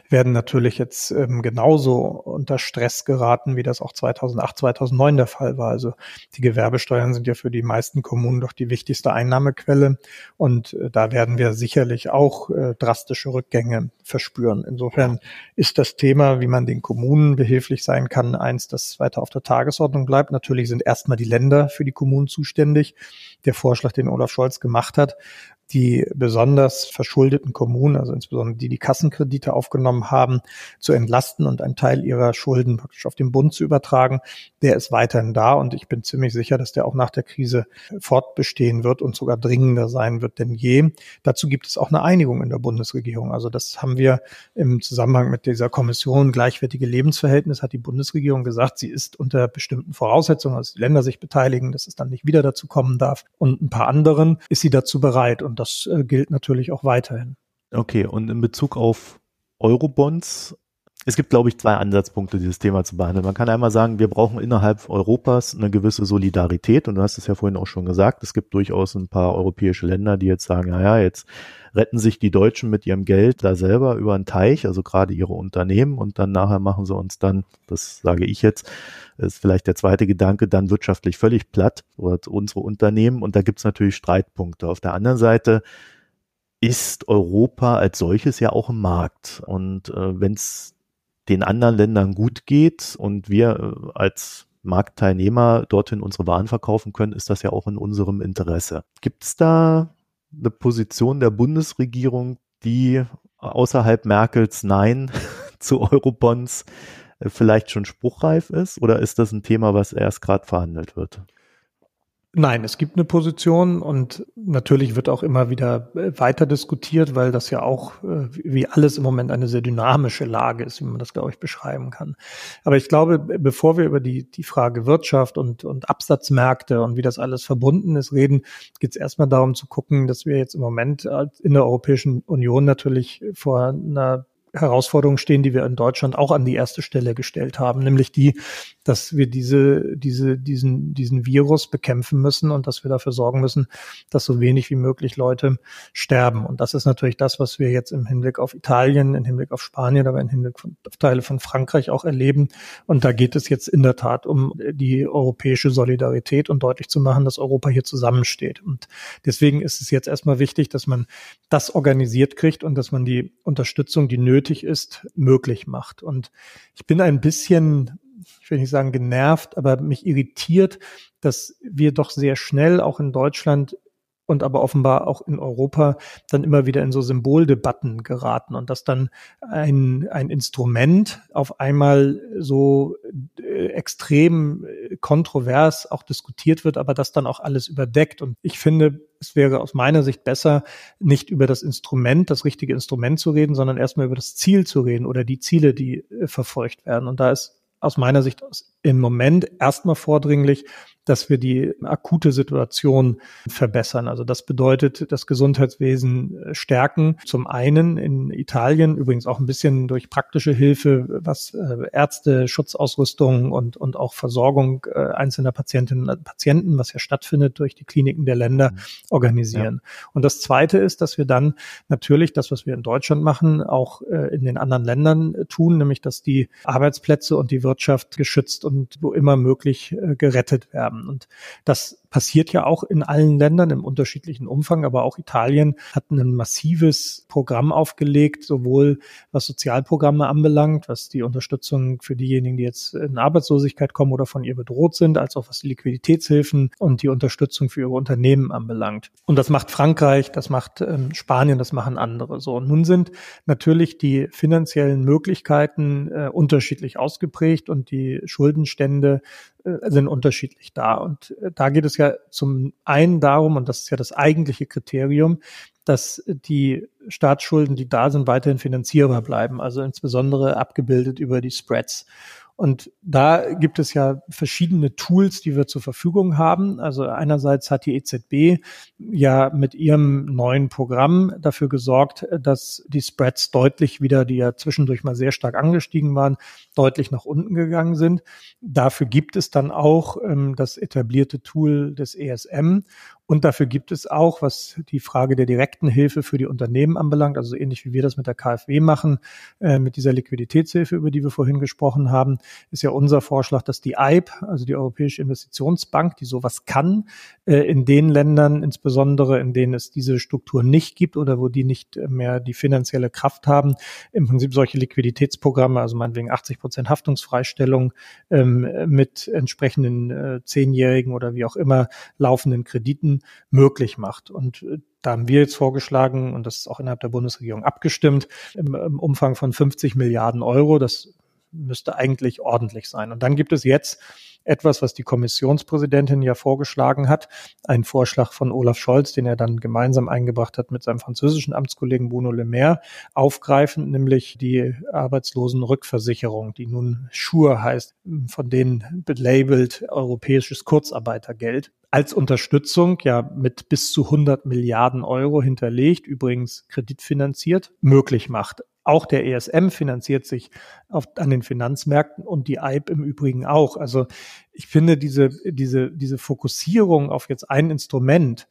werden natürlich jetzt ähm, genauso unter Stress geraten, wie das auch 2008, 2009 der Fall war. Also die Gewerbesteuern sind ja für die meisten Kommunen doch die wichtigste Einnahmequelle und äh, da werden wir sicherlich auch drastische Rückgänge verspüren. Insofern ist das Thema, wie man den Kommunen behilflich sein kann, eins, das weiter auf der Tagesordnung bleibt. Natürlich sind erstmal die Länder für die Kommunen zuständig. Der Vorschlag, den Olaf Scholz gemacht hat, die besonders verschuldeten Kommunen, also insbesondere die, die Kassenkredite aufgenommen haben, zu entlasten und einen Teil ihrer Schulden praktisch auf den Bund zu übertragen, der ist weiterhin da und ich bin ziemlich sicher, dass der auch nach der Krise fortbestehen wird und sogar dringender sein wird denn je. Dazu gibt es auch eine Einigung in der Bundesregierung. Also das haben wir im Zusammenhang mit dieser Kommission gleichwertige Lebensverhältnis hat die Bundesregierung gesagt, sie ist unter bestimmten Voraussetzungen, also die Länder sich beteiligen, dass es dann nicht wieder dazu kommen darf und ein paar anderen, ist sie dazu bereit. Und das äh, gilt natürlich auch weiterhin. Okay, und in Bezug auf Eurobonds, es gibt, glaube ich, zwei Ansatzpunkte, dieses Thema zu behandeln. Man kann einmal sagen, wir brauchen innerhalb Europas eine gewisse Solidarität. Und du hast es ja vorhin auch schon gesagt, es gibt durchaus ein paar europäische Länder, die jetzt sagen, naja, jetzt retten sich die Deutschen mit ihrem Geld da selber über einen Teich, also gerade ihre Unternehmen. Und dann nachher machen sie uns dann, das sage ich jetzt, ist vielleicht der zweite Gedanke, dann wirtschaftlich völlig platt, oder unsere Unternehmen. Und da gibt's natürlich Streitpunkte. Auf der anderen Seite ist Europa als solches ja auch ein Markt. Und äh, wenn es den anderen Ländern gut geht und wir äh, als Marktteilnehmer dorthin unsere Waren verkaufen können, ist das ja auch in unserem Interesse. Gibt es da eine Position der Bundesregierung, die außerhalb Merkels Nein zu Eurobonds äh, vielleicht schon spruchreif ist? Oder ist das ein Thema, was erst gerade verhandelt wird? Nein, es gibt eine Position und natürlich wird auch immer wieder äh, weiter diskutiert, weil das ja auch äh, wie alles im Moment eine sehr dynamische Lage ist, wie man das, glaube ich, beschreiben kann. Aber ich glaube, bevor wir über die, die Frage Wirtschaft und, und Absatzmärkte und wie das alles verbunden ist reden, geht es erstmal darum zu gucken, dass wir jetzt im Moment in der Europäischen Union natürlich vor einer Herausforderungen stehen, die wir in Deutschland auch an die erste Stelle gestellt haben, nämlich die, dass wir diese, diese, diesen, diesen Virus bekämpfen müssen und dass wir dafür sorgen müssen, dass so wenig wie möglich Leute sterben. Und das ist natürlich das, was wir jetzt im Hinblick auf Italien, im Hinblick auf Spanien, aber im Hinblick von, auf Teile von Frankreich auch erleben. Und da geht es jetzt in der Tat um die europäische Solidarität und deutlich zu machen, dass Europa hier zusammensteht. Und deswegen ist es jetzt erstmal wichtig, dass man das organisiert kriegt und dass man die Unterstützung, die nötig nötig ist, möglich macht. Und ich bin ein bisschen, ich will nicht sagen genervt, aber mich irritiert, dass wir doch sehr schnell auch in Deutschland und aber offenbar auch in Europa dann immer wieder in so Symboldebatten geraten und dass dann ein, ein Instrument auf einmal so äh, extrem äh, kontrovers auch diskutiert wird, aber das dann auch alles überdeckt. Und ich finde, es wäre aus meiner Sicht besser, nicht über das Instrument, das richtige Instrument zu reden, sondern erstmal über das Ziel zu reden oder die Ziele, die äh, verfolgt werden. Und da ist aus meiner Sicht im Moment erstmal vordringlich, dass wir die akute Situation verbessern. Also das bedeutet, das Gesundheitswesen äh, stärken. Zum einen in Italien, übrigens auch ein bisschen durch praktische Hilfe, was äh, Ärzte, Schutzausrüstung und, und auch Versorgung äh, einzelner Patientinnen und Patienten, was ja stattfindet durch die Kliniken der Länder, mhm. organisieren. Ja. Und das zweite ist, dass wir dann natürlich das, was wir in Deutschland machen, auch in den anderen Ländern tun, nämlich dass die Arbeitsplätze und die Wirtschaft geschützt und wo immer möglich gerettet werden haben. Und das passiert ja auch in allen Ländern im unterschiedlichen Umfang, aber auch Italien hat ein massives Programm aufgelegt, sowohl was Sozialprogramme anbelangt, was die Unterstützung für diejenigen, die jetzt in Arbeitslosigkeit kommen oder von ihr bedroht sind, als auch was die Liquiditätshilfen und die Unterstützung für ihre Unternehmen anbelangt. Und das macht Frankreich, das macht ähm, Spanien, das machen andere. So, und nun sind natürlich die finanziellen Möglichkeiten äh, unterschiedlich ausgeprägt und die Schuldenstände äh, sind unterschiedlich da. Und äh, da geht es ja zum einen darum, und das ist ja das eigentliche Kriterium, dass die Staatsschulden, die da sind, weiterhin finanzierbar bleiben, also insbesondere abgebildet über die Spreads. Und da gibt es ja verschiedene Tools, die wir zur Verfügung haben. Also einerseits hat die EZB ja mit ihrem neuen Programm dafür gesorgt, dass die Spreads deutlich wieder, die ja zwischendurch mal sehr stark angestiegen waren, deutlich nach unten gegangen sind. Dafür gibt es dann auch ähm, das etablierte Tool des ESM. Und dafür gibt es auch, was die Frage der direkten Hilfe für die Unternehmen anbelangt, also ähnlich wie wir das mit der KfW machen, äh, mit dieser Liquiditätshilfe, über die wir vorhin gesprochen haben, ist ja unser Vorschlag, dass die EIB, also die Europäische Investitionsbank, die sowas kann, äh, in den Ländern, insbesondere in denen es diese Struktur nicht gibt oder wo die nicht mehr die finanzielle Kraft haben, im Prinzip solche Liquiditätsprogramme, also meinetwegen 80 Prozent Haftungsfreistellung ähm, mit entsprechenden äh, zehnjährigen oder wie auch immer laufenden Krediten möglich macht. Und äh, da haben wir jetzt vorgeschlagen, und das ist auch innerhalb der Bundesregierung abgestimmt, im, im Umfang von 50 Milliarden Euro. Das müsste eigentlich ordentlich sein. Und dann gibt es jetzt etwas, was die Kommissionspräsidentin ja vorgeschlagen hat, ein Vorschlag von Olaf Scholz, den er dann gemeinsam eingebracht hat mit seinem französischen Amtskollegen Bruno Le Maire, aufgreifend, nämlich die Arbeitslosenrückversicherung, die nun Schur heißt, von denen belabelt europäisches Kurzarbeitergeld als Unterstützung ja mit bis zu 100 Milliarden Euro hinterlegt, übrigens kreditfinanziert, möglich macht. Auch der ESM finanziert sich auf, an den Finanzmärkten und die EIB im Übrigen auch. Also ich finde diese, diese, diese Fokussierung auf jetzt ein Instrument,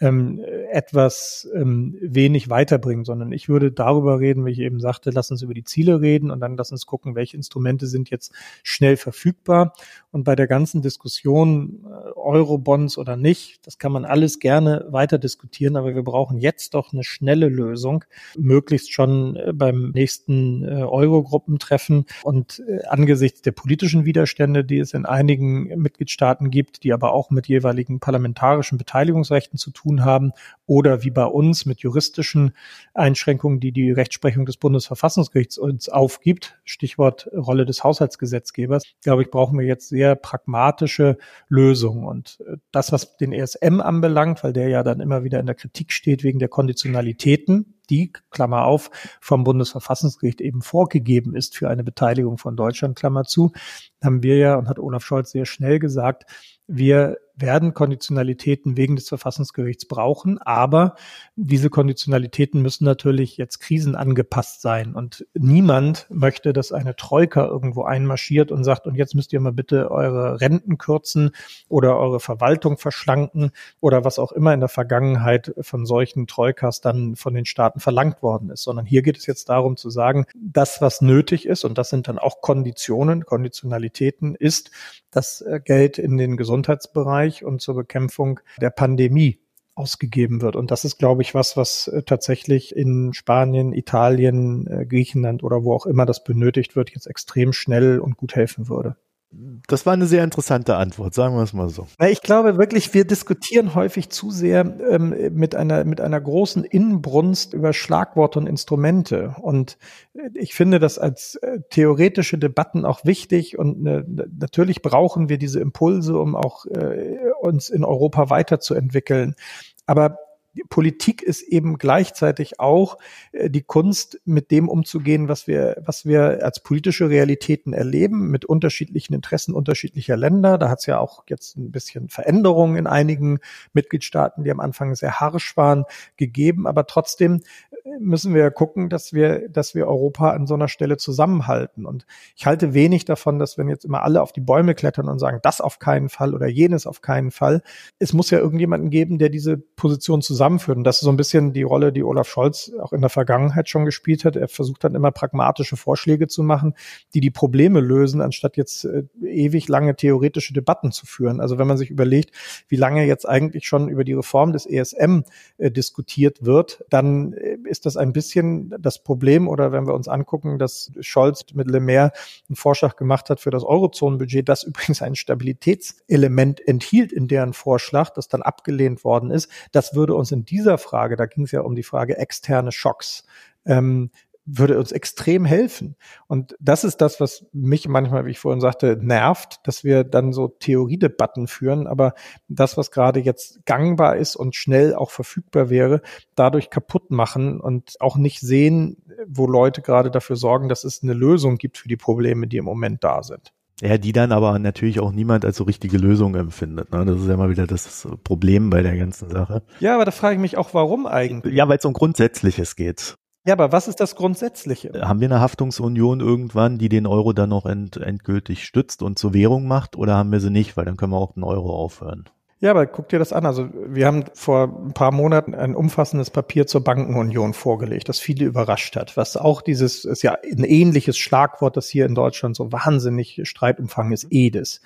ähm, etwas ähm, wenig weiterbringen, sondern ich würde darüber reden, wie ich eben sagte, lass uns über die Ziele reden und dann lass uns gucken, welche Instrumente sind jetzt schnell verfügbar. Und bei der ganzen Diskussion äh, Euro-Bonds oder nicht, das kann man alles gerne weiter diskutieren, aber wir brauchen jetzt doch eine schnelle Lösung, möglichst schon äh, beim nächsten äh, Euro-Gruppentreffen und äh, angesichts der politischen Widerstände, die es in einigen Mitgliedstaaten gibt, die aber auch mit jeweiligen parlamentarischen Beteiligungsrechten zu tun tun haben oder wie bei uns mit juristischen Einschränkungen, die die Rechtsprechung des Bundesverfassungsgerichts uns aufgibt, Stichwort Rolle des Haushaltsgesetzgebers, glaube ich, brauchen wir jetzt sehr pragmatische Lösungen. Und äh, das, was den ESM anbelangt, weil der ja dann immer wieder in der Kritik steht wegen der Konditionalitäten, die, Klammer auf, vom Bundesverfassungsgericht eben vorgegeben ist für eine Beteiligung von Deutschland, Klammer zu, haben wir ja und hat Olaf Scholz sehr schnell gesagt, wir werden Konditionalitäten wegen des Verfassungsgerichts brauchen, aber diese Konditionalitäten müssen natürlich jetzt krisenangepasst sein. Und niemand möchte, dass eine Troika irgendwo einmarschiert und sagt, und jetzt müsst ihr mal bitte eure Renten kürzen oder eure Verwaltung verschlanken oder was auch immer in der Vergangenheit von solchen Troikas dann von den Staaten verlangt worden ist, sondern hier geht es jetzt darum zu sagen, das, was nötig ist, und das sind dann auch Konditionen, Konditionalitäten, ist, das äh, Geld in den Gesundheitsbereich und zur Bekämpfung der Pandemie ausgegeben wird. Und das ist, glaube ich, was, was äh, tatsächlich in Spanien, Italien, äh, Griechenland oder wo auch immer das benötigt wird, jetzt extrem schnell und gut helfen würde das war eine sehr interessante Antwort, sagen wir es mal so. Ich glaube wirklich, wir diskutieren häufig zu sehr ähm, mit einer mit einer großen Inbrunst über Schlagworte und Instrumente. Und ich finde das als äh, theoretische Debatten auch wichtig. Und ne, natürlich brauchen wir diese Impulse, um auch äh, uns in Europa weiterzuentwickeln. Aber Politik ist eben gleichzeitig auch äh, die Kunst, mit dem umzugehen, was wir, was wir als politische Realitäten erleben, mit unterschiedlichen Interessen unterschiedlicher Länder. Da hat es ja auch jetzt ein bisschen Veränderungen in einigen Mitgliedstaaten, die am Anfang sehr harsch waren, gegeben. Aber trotzdem müssen wir gucken, dass wir, dass wir Europa an so einer Stelle zusammenhalten. Und ich halte wenig davon, dass wenn jetzt immer alle auf die Bäume klettern und sagen, das auf keinen Fall oder jenes auf keinen Fall. Es muss ja irgendjemanden geben, der diese Position zusammenführt. Und das ist so ein bisschen die Rolle, die Olaf Scholz auch in der Vergangenheit schon gespielt hat. Er versucht dann immer pragmatische Vorschläge zu machen, die die Probleme lösen, anstatt jetzt äh, ewig lange theoretische Debatten zu führen. Also wenn man sich überlegt, wie lange jetzt eigentlich schon über die Reform des ESM äh, diskutiert wird, dann äh, ist das ein bisschen das Problem oder wenn wir uns angucken, dass Scholz mit Le Maire einen Vorschlag gemacht hat für das Eurozonenbudget, das übrigens ein Stabilitätselement enthielt in deren Vorschlag, das dann abgelehnt worden ist. Das würde uns in dieser Frage, da ging es ja um die Frage externe Schocks, ähm, würde uns extrem helfen. Und das ist das, was mich manchmal, wie ich vorhin sagte, nervt, dass wir dann so Theoriedebatten führen. Aber das, was gerade jetzt gangbar ist und schnell auch verfügbar wäre, dadurch kaputt machen und auch nicht sehen, wo Leute gerade dafür sorgen, dass es eine Lösung gibt für die Probleme, die im Moment da sind. Ja, die dann aber natürlich auch niemand als so richtige Lösung empfindet. Ne? Das ist ja mal wieder das Problem bei der ganzen Sache. Ja, aber da frage ich mich auch, warum eigentlich? Ja, weil es um Grundsätzliches geht. Ja, aber was ist das Grundsätzliche? Haben wir eine Haftungsunion irgendwann, die den Euro dann noch end, endgültig stützt und zur Währung macht oder haben wir sie nicht? Weil dann können wir auch den Euro aufhören. Ja, aber guck dir das an. Also wir haben vor ein paar Monaten ein umfassendes Papier zur Bankenunion vorgelegt, das viele überrascht hat. Was auch dieses ist ja ein ähnliches Schlagwort, das hier in Deutschland so wahnsinnig Streitumfang ist, EDIS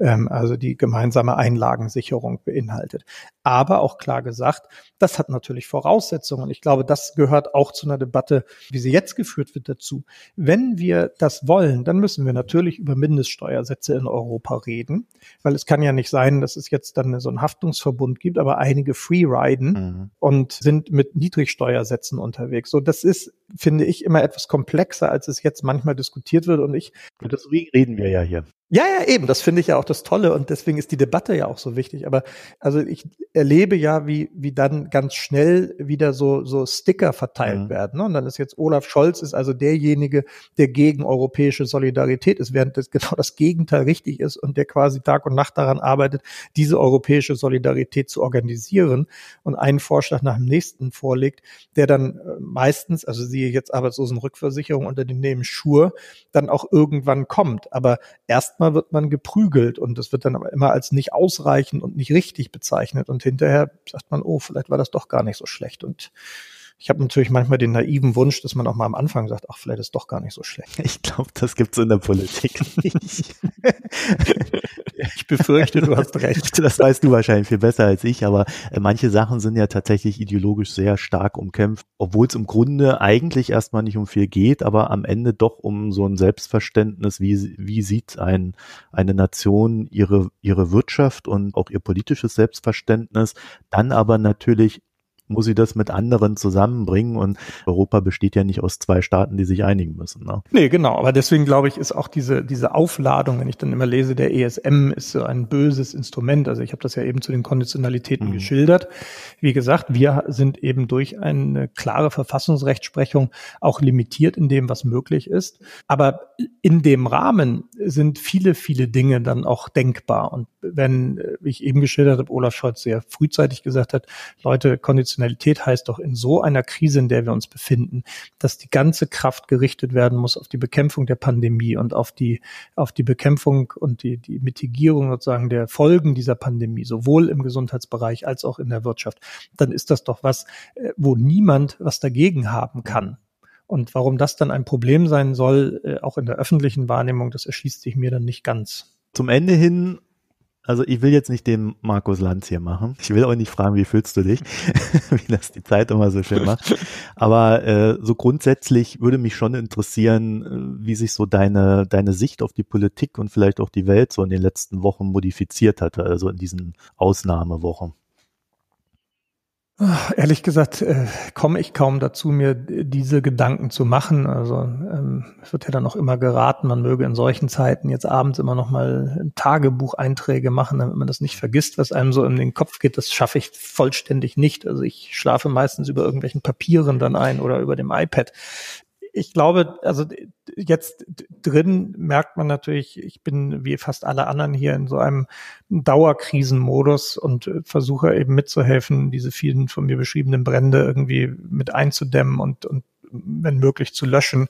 ähm, also die gemeinsame Einlagensicherung beinhaltet. Aber auch klar gesagt, das hat natürlich Voraussetzungen. Ich glaube, das gehört auch zu einer Debatte, wie sie jetzt geführt wird, dazu. Wenn wir das wollen, dann müssen wir natürlich über Mindeststeuersätze in Europa reden, weil es kann ja nicht sein, dass es jetzt dann so einen Haftungsverbund gibt, aber einige freeriden mhm. und sind mit Niedrigsteuersätzen unterwegs. So, das ist, finde ich, immer etwas komplexer, als es jetzt manchmal diskutiert wird. Und ich. Deswegen reden wir ja hier. Ja, ja, eben. Das finde ich ja auch das Tolle und deswegen ist die Debatte ja auch so wichtig. Aber also ich erlebe ja, wie, wie dann ganz schnell wieder so, so Sticker verteilt mhm. werden. Ne? Und dann ist jetzt Olaf Scholz ist also derjenige, der gegen europäische Solidarität ist, während das genau das Gegenteil richtig ist und der quasi Tag und Nacht daran arbeitet, diese europäische Solidarität zu organisieren und einen Vorschlag nach dem nächsten vorlegt, der dann äh, meistens, also siehe jetzt Arbeitslosenrückversicherung unter dem Namen Schur, dann auch irgendwann kommt. Aber erstmal wird man geprügelt und das wird dann aber immer als nicht ausreichend und nicht richtig bezeichnet. Und hinterher sagt man, oh, vielleicht war das doch gar nicht so schlecht. Und ich habe natürlich manchmal den naiven Wunsch, dass man auch mal am Anfang sagt, ach, vielleicht ist doch gar nicht so schlecht. Ich glaube, das gibt's in der Politik nicht. ich befürchte, du hast recht. Das weißt du wahrscheinlich viel besser als ich, aber äh, manche Sachen sind ja tatsächlich ideologisch sehr stark umkämpft, obwohl es im Grunde eigentlich erstmal nicht um viel geht, aber am Ende doch um so ein Selbstverständnis, wie, wie sieht ein, eine Nation ihre, ihre Wirtschaft und auch ihr politisches Selbstverständnis, dann aber natürlich muss sie das mit anderen zusammenbringen und Europa besteht ja nicht aus zwei Staaten, die sich einigen müssen. Ne? Nee, genau, aber deswegen glaube ich, ist auch diese, diese Aufladung, wenn ich dann immer lese, der ESM ist so ein böses Instrument. Also ich habe das ja eben zu den Konditionalitäten mhm. geschildert. Wie gesagt, wir sind eben durch eine klare Verfassungsrechtsprechung auch limitiert in dem, was möglich ist. Aber in dem Rahmen sind viele, viele Dinge dann auch denkbar. Und wenn, wie ich eben geschildert habe, Olaf Scholz sehr frühzeitig gesagt hat, Leute, Konditionalitäten Konditionalität heißt doch in so einer Krise, in der wir uns befinden, dass die ganze Kraft gerichtet werden muss auf die Bekämpfung der Pandemie und auf die, auf die Bekämpfung und die, die Mitigierung sozusagen der Folgen dieser Pandemie, sowohl im Gesundheitsbereich als auch in der Wirtschaft, dann ist das doch was, äh, wo niemand was dagegen haben kann. Und warum das dann ein Problem sein soll, äh, auch in der öffentlichen Wahrnehmung, das erschließt sich mir dann nicht ganz. Zum Ende hin also ich will jetzt nicht den Markus Lanz hier machen. Ich will auch nicht fragen, wie fühlst du dich, wie das die Zeit immer so schön macht. Aber äh, so grundsätzlich würde mich schon interessieren, äh, wie sich so deine, deine Sicht auf die Politik und vielleicht auch die Welt so in den letzten Wochen modifiziert hatte, also in diesen Ausnahmewochen. Ehrlich gesagt äh, komme ich kaum dazu, mir diese Gedanken zu machen. Also ähm, es wird ja dann auch immer geraten, man möge in solchen Zeiten jetzt abends immer noch mal Tagebucheinträge machen, damit man das nicht vergisst, was einem so in den Kopf geht. Das schaffe ich vollständig nicht. Also ich schlafe meistens über irgendwelchen Papieren dann ein oder über dem iPad ich glaube, also jetzt drin merkt man natürlich, ich bin wie fast alle anderen hier in so einem Dauerkrisenmodus und versuche eben mitzuhelfen, diese vielen von mir beschriebenen Brände irgendwie mit einzudämmen und, und wenn möglich zu löschen.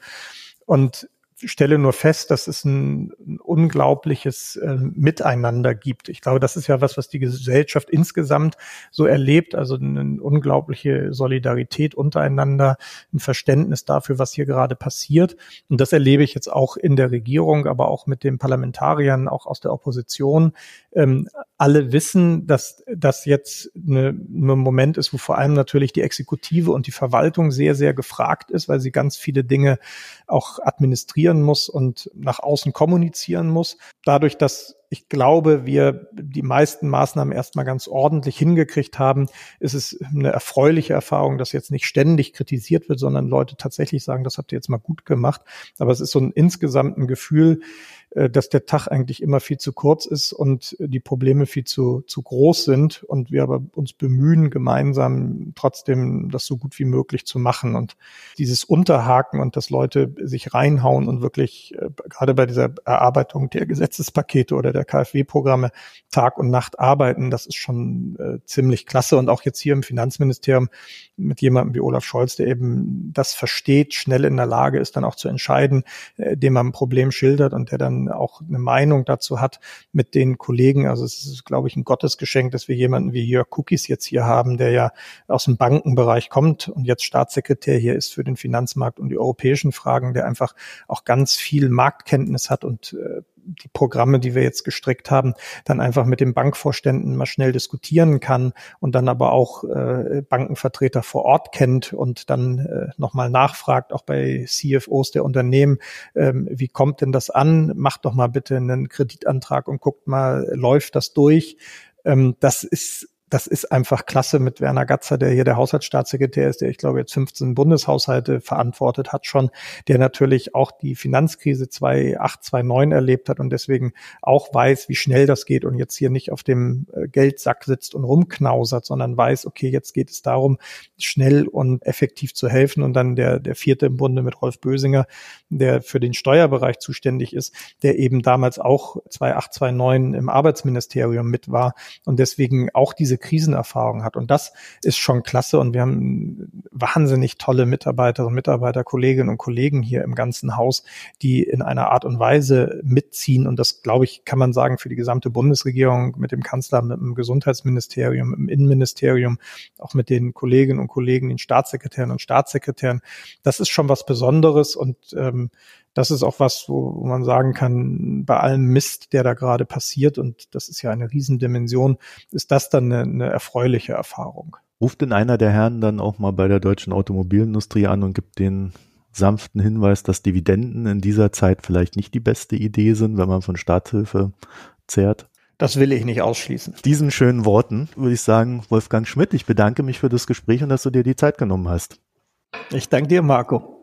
Und stelle nur fest, dass es ein, ein unglaubliches äh, Miteinander gibt. Ich glaube, das ist ja was, was die Gesellschaft insgesamt so erlebt, also eine unglaubliche Solidarität untereinander, ein Verständnis dafür, was hier gerade passiert. Und das erlebe ich jetzt auch in der Regierung, aber auch mit den Parlamentariern, auch aus der Opposition. Ähm, alle wissen, dass das jetzt eine, ein Moment ist, wo vor allem natürlich die Exekutive und die Verwaltung sehr, sehr gefragt ist, weil sie ganz viele Dinge auch administrieren muss und nach außen kommunizieren muss. Dadurch, dass ich glaube, wir die meisten Maßnahmen erstmal ganz ordentlich hingekriegt haben. Es ist eine erfreuliche Erfahrung, dass jetzt nicht ständig kritisiert wird, sondern Leute tatsächlich sagen, das habt ihr jetzt mal gut gemacht. Aber es ist so ein insgesamt ein Gefühl, dass der Tag eigentlich immer viel zu kurz ist und die Probleme viel zu, zu groß sind und wir aber uns bemühen, gemeinsam trotzdem das so gut wie möglich zu machen. Und dieses Unterhaken und dass Leute sich reinhauen und wirklich äh, gerade bei dieser Erarbeitung der Gesetzespakete oder der KfW-Programme Tag und Nacht arbeiten, das ist schon äh, ziemlich klasse. Und auch jetzt hier im Finanzministerium mit jemandem wie Olaf Scholz, der eben das versteht, schnell in der Lage ist, dann auch zu entscheiden, äh, dem man ein Problem schildert und der dann auch eine Meinung dazu hat mit den Kollegen. Also es ist, glaube ich, ein Gottesgeschenk, dass wir jemanden wie Jörg Cookies jetzt hier haben, der ja aus dem Bankenbereich kommt und jetzt Staatssekretär hier ist für den Finanzmarkt und die europäischen Fragen, der einfach auch ganz viel Marktkenntnis hat und äh, die Programme, die wir jetzt gestrickt haben, dann einfach mit den Bankvorständen mal schnell diskutieren kann und dann aber auch äh, Bankenvertreter vor Ort kennt und dann äh, nochmal nachfragt, auch bei CFOs der Unternehmen, ähm, wie kommt denn das an? Macht doch mal bitte einen Kreditantrag und guckt mal, läuft das durch? Ähm, das ist das ist einfach klasse mit Werner Gatzer, der hier der Haushaltsstaatssekretär ist, der ich glaube jetzt 15 Bundeshaushalte verantwortet hat schon, der natürlich auch die Finanzkrise 2008, 2009 erlebt hat und deswegen auch weiß, wie schnell das geht und jetzt hier nicht auf dem äh, Geldsack sitzt und rumknausert, sondern weiß, okay, jetzt geht es darum, schnell und effektiv zu helfen. Und dann der, der vierte im Bunde mit Rolf Bösinger, der für den Steuerbereich zuständig ist, der eben damals auch 2008, 2009 im Arbeitsministerium mit war und deswegen auch diese Krisenerfahrung hat. Und das ist schon klasse. Und wir haben wahnsinnig tolle Mitarbeiterinnen Mitarbeiter, Kolleginnen und Kollegen hier im ganzen Haus, die in einer Art und Weise mitziehen. Und das, glaube ich, kann man sagen, für die gesamte Bundesregierung mit dem Kanzler, mit dem Gesundheitsministerium, mit Innenministerium, auch mit den Kolleginnen und Kollegen, den Staatssekretären und Staatssekretären. Das ist schon was Besonderes und ähm, das ist auch was, wo, man sagen kann, bei allem Mist, der da gerade passiert, und das ist ja eine Riesendimension, ist das dann eine, eine erfreuliche Erfahrung. Ruft denn einer der Herren dann auch mal bei der deutschen Automobilindustrie an und gibt den sanften Hinweis, dass Dividenden in dieser Zeit vielleicht nicht die beste Idee sind, wenn man von Staatshilfe zehrt? Das will ich nicht ausschließen. Diesen schönen Worten würde ich sagen, Wolfgang Schmidt, ich bedanke mich für das Gespräch und dass du dir die Zeit genommen hast. Ich danke dir, Marco.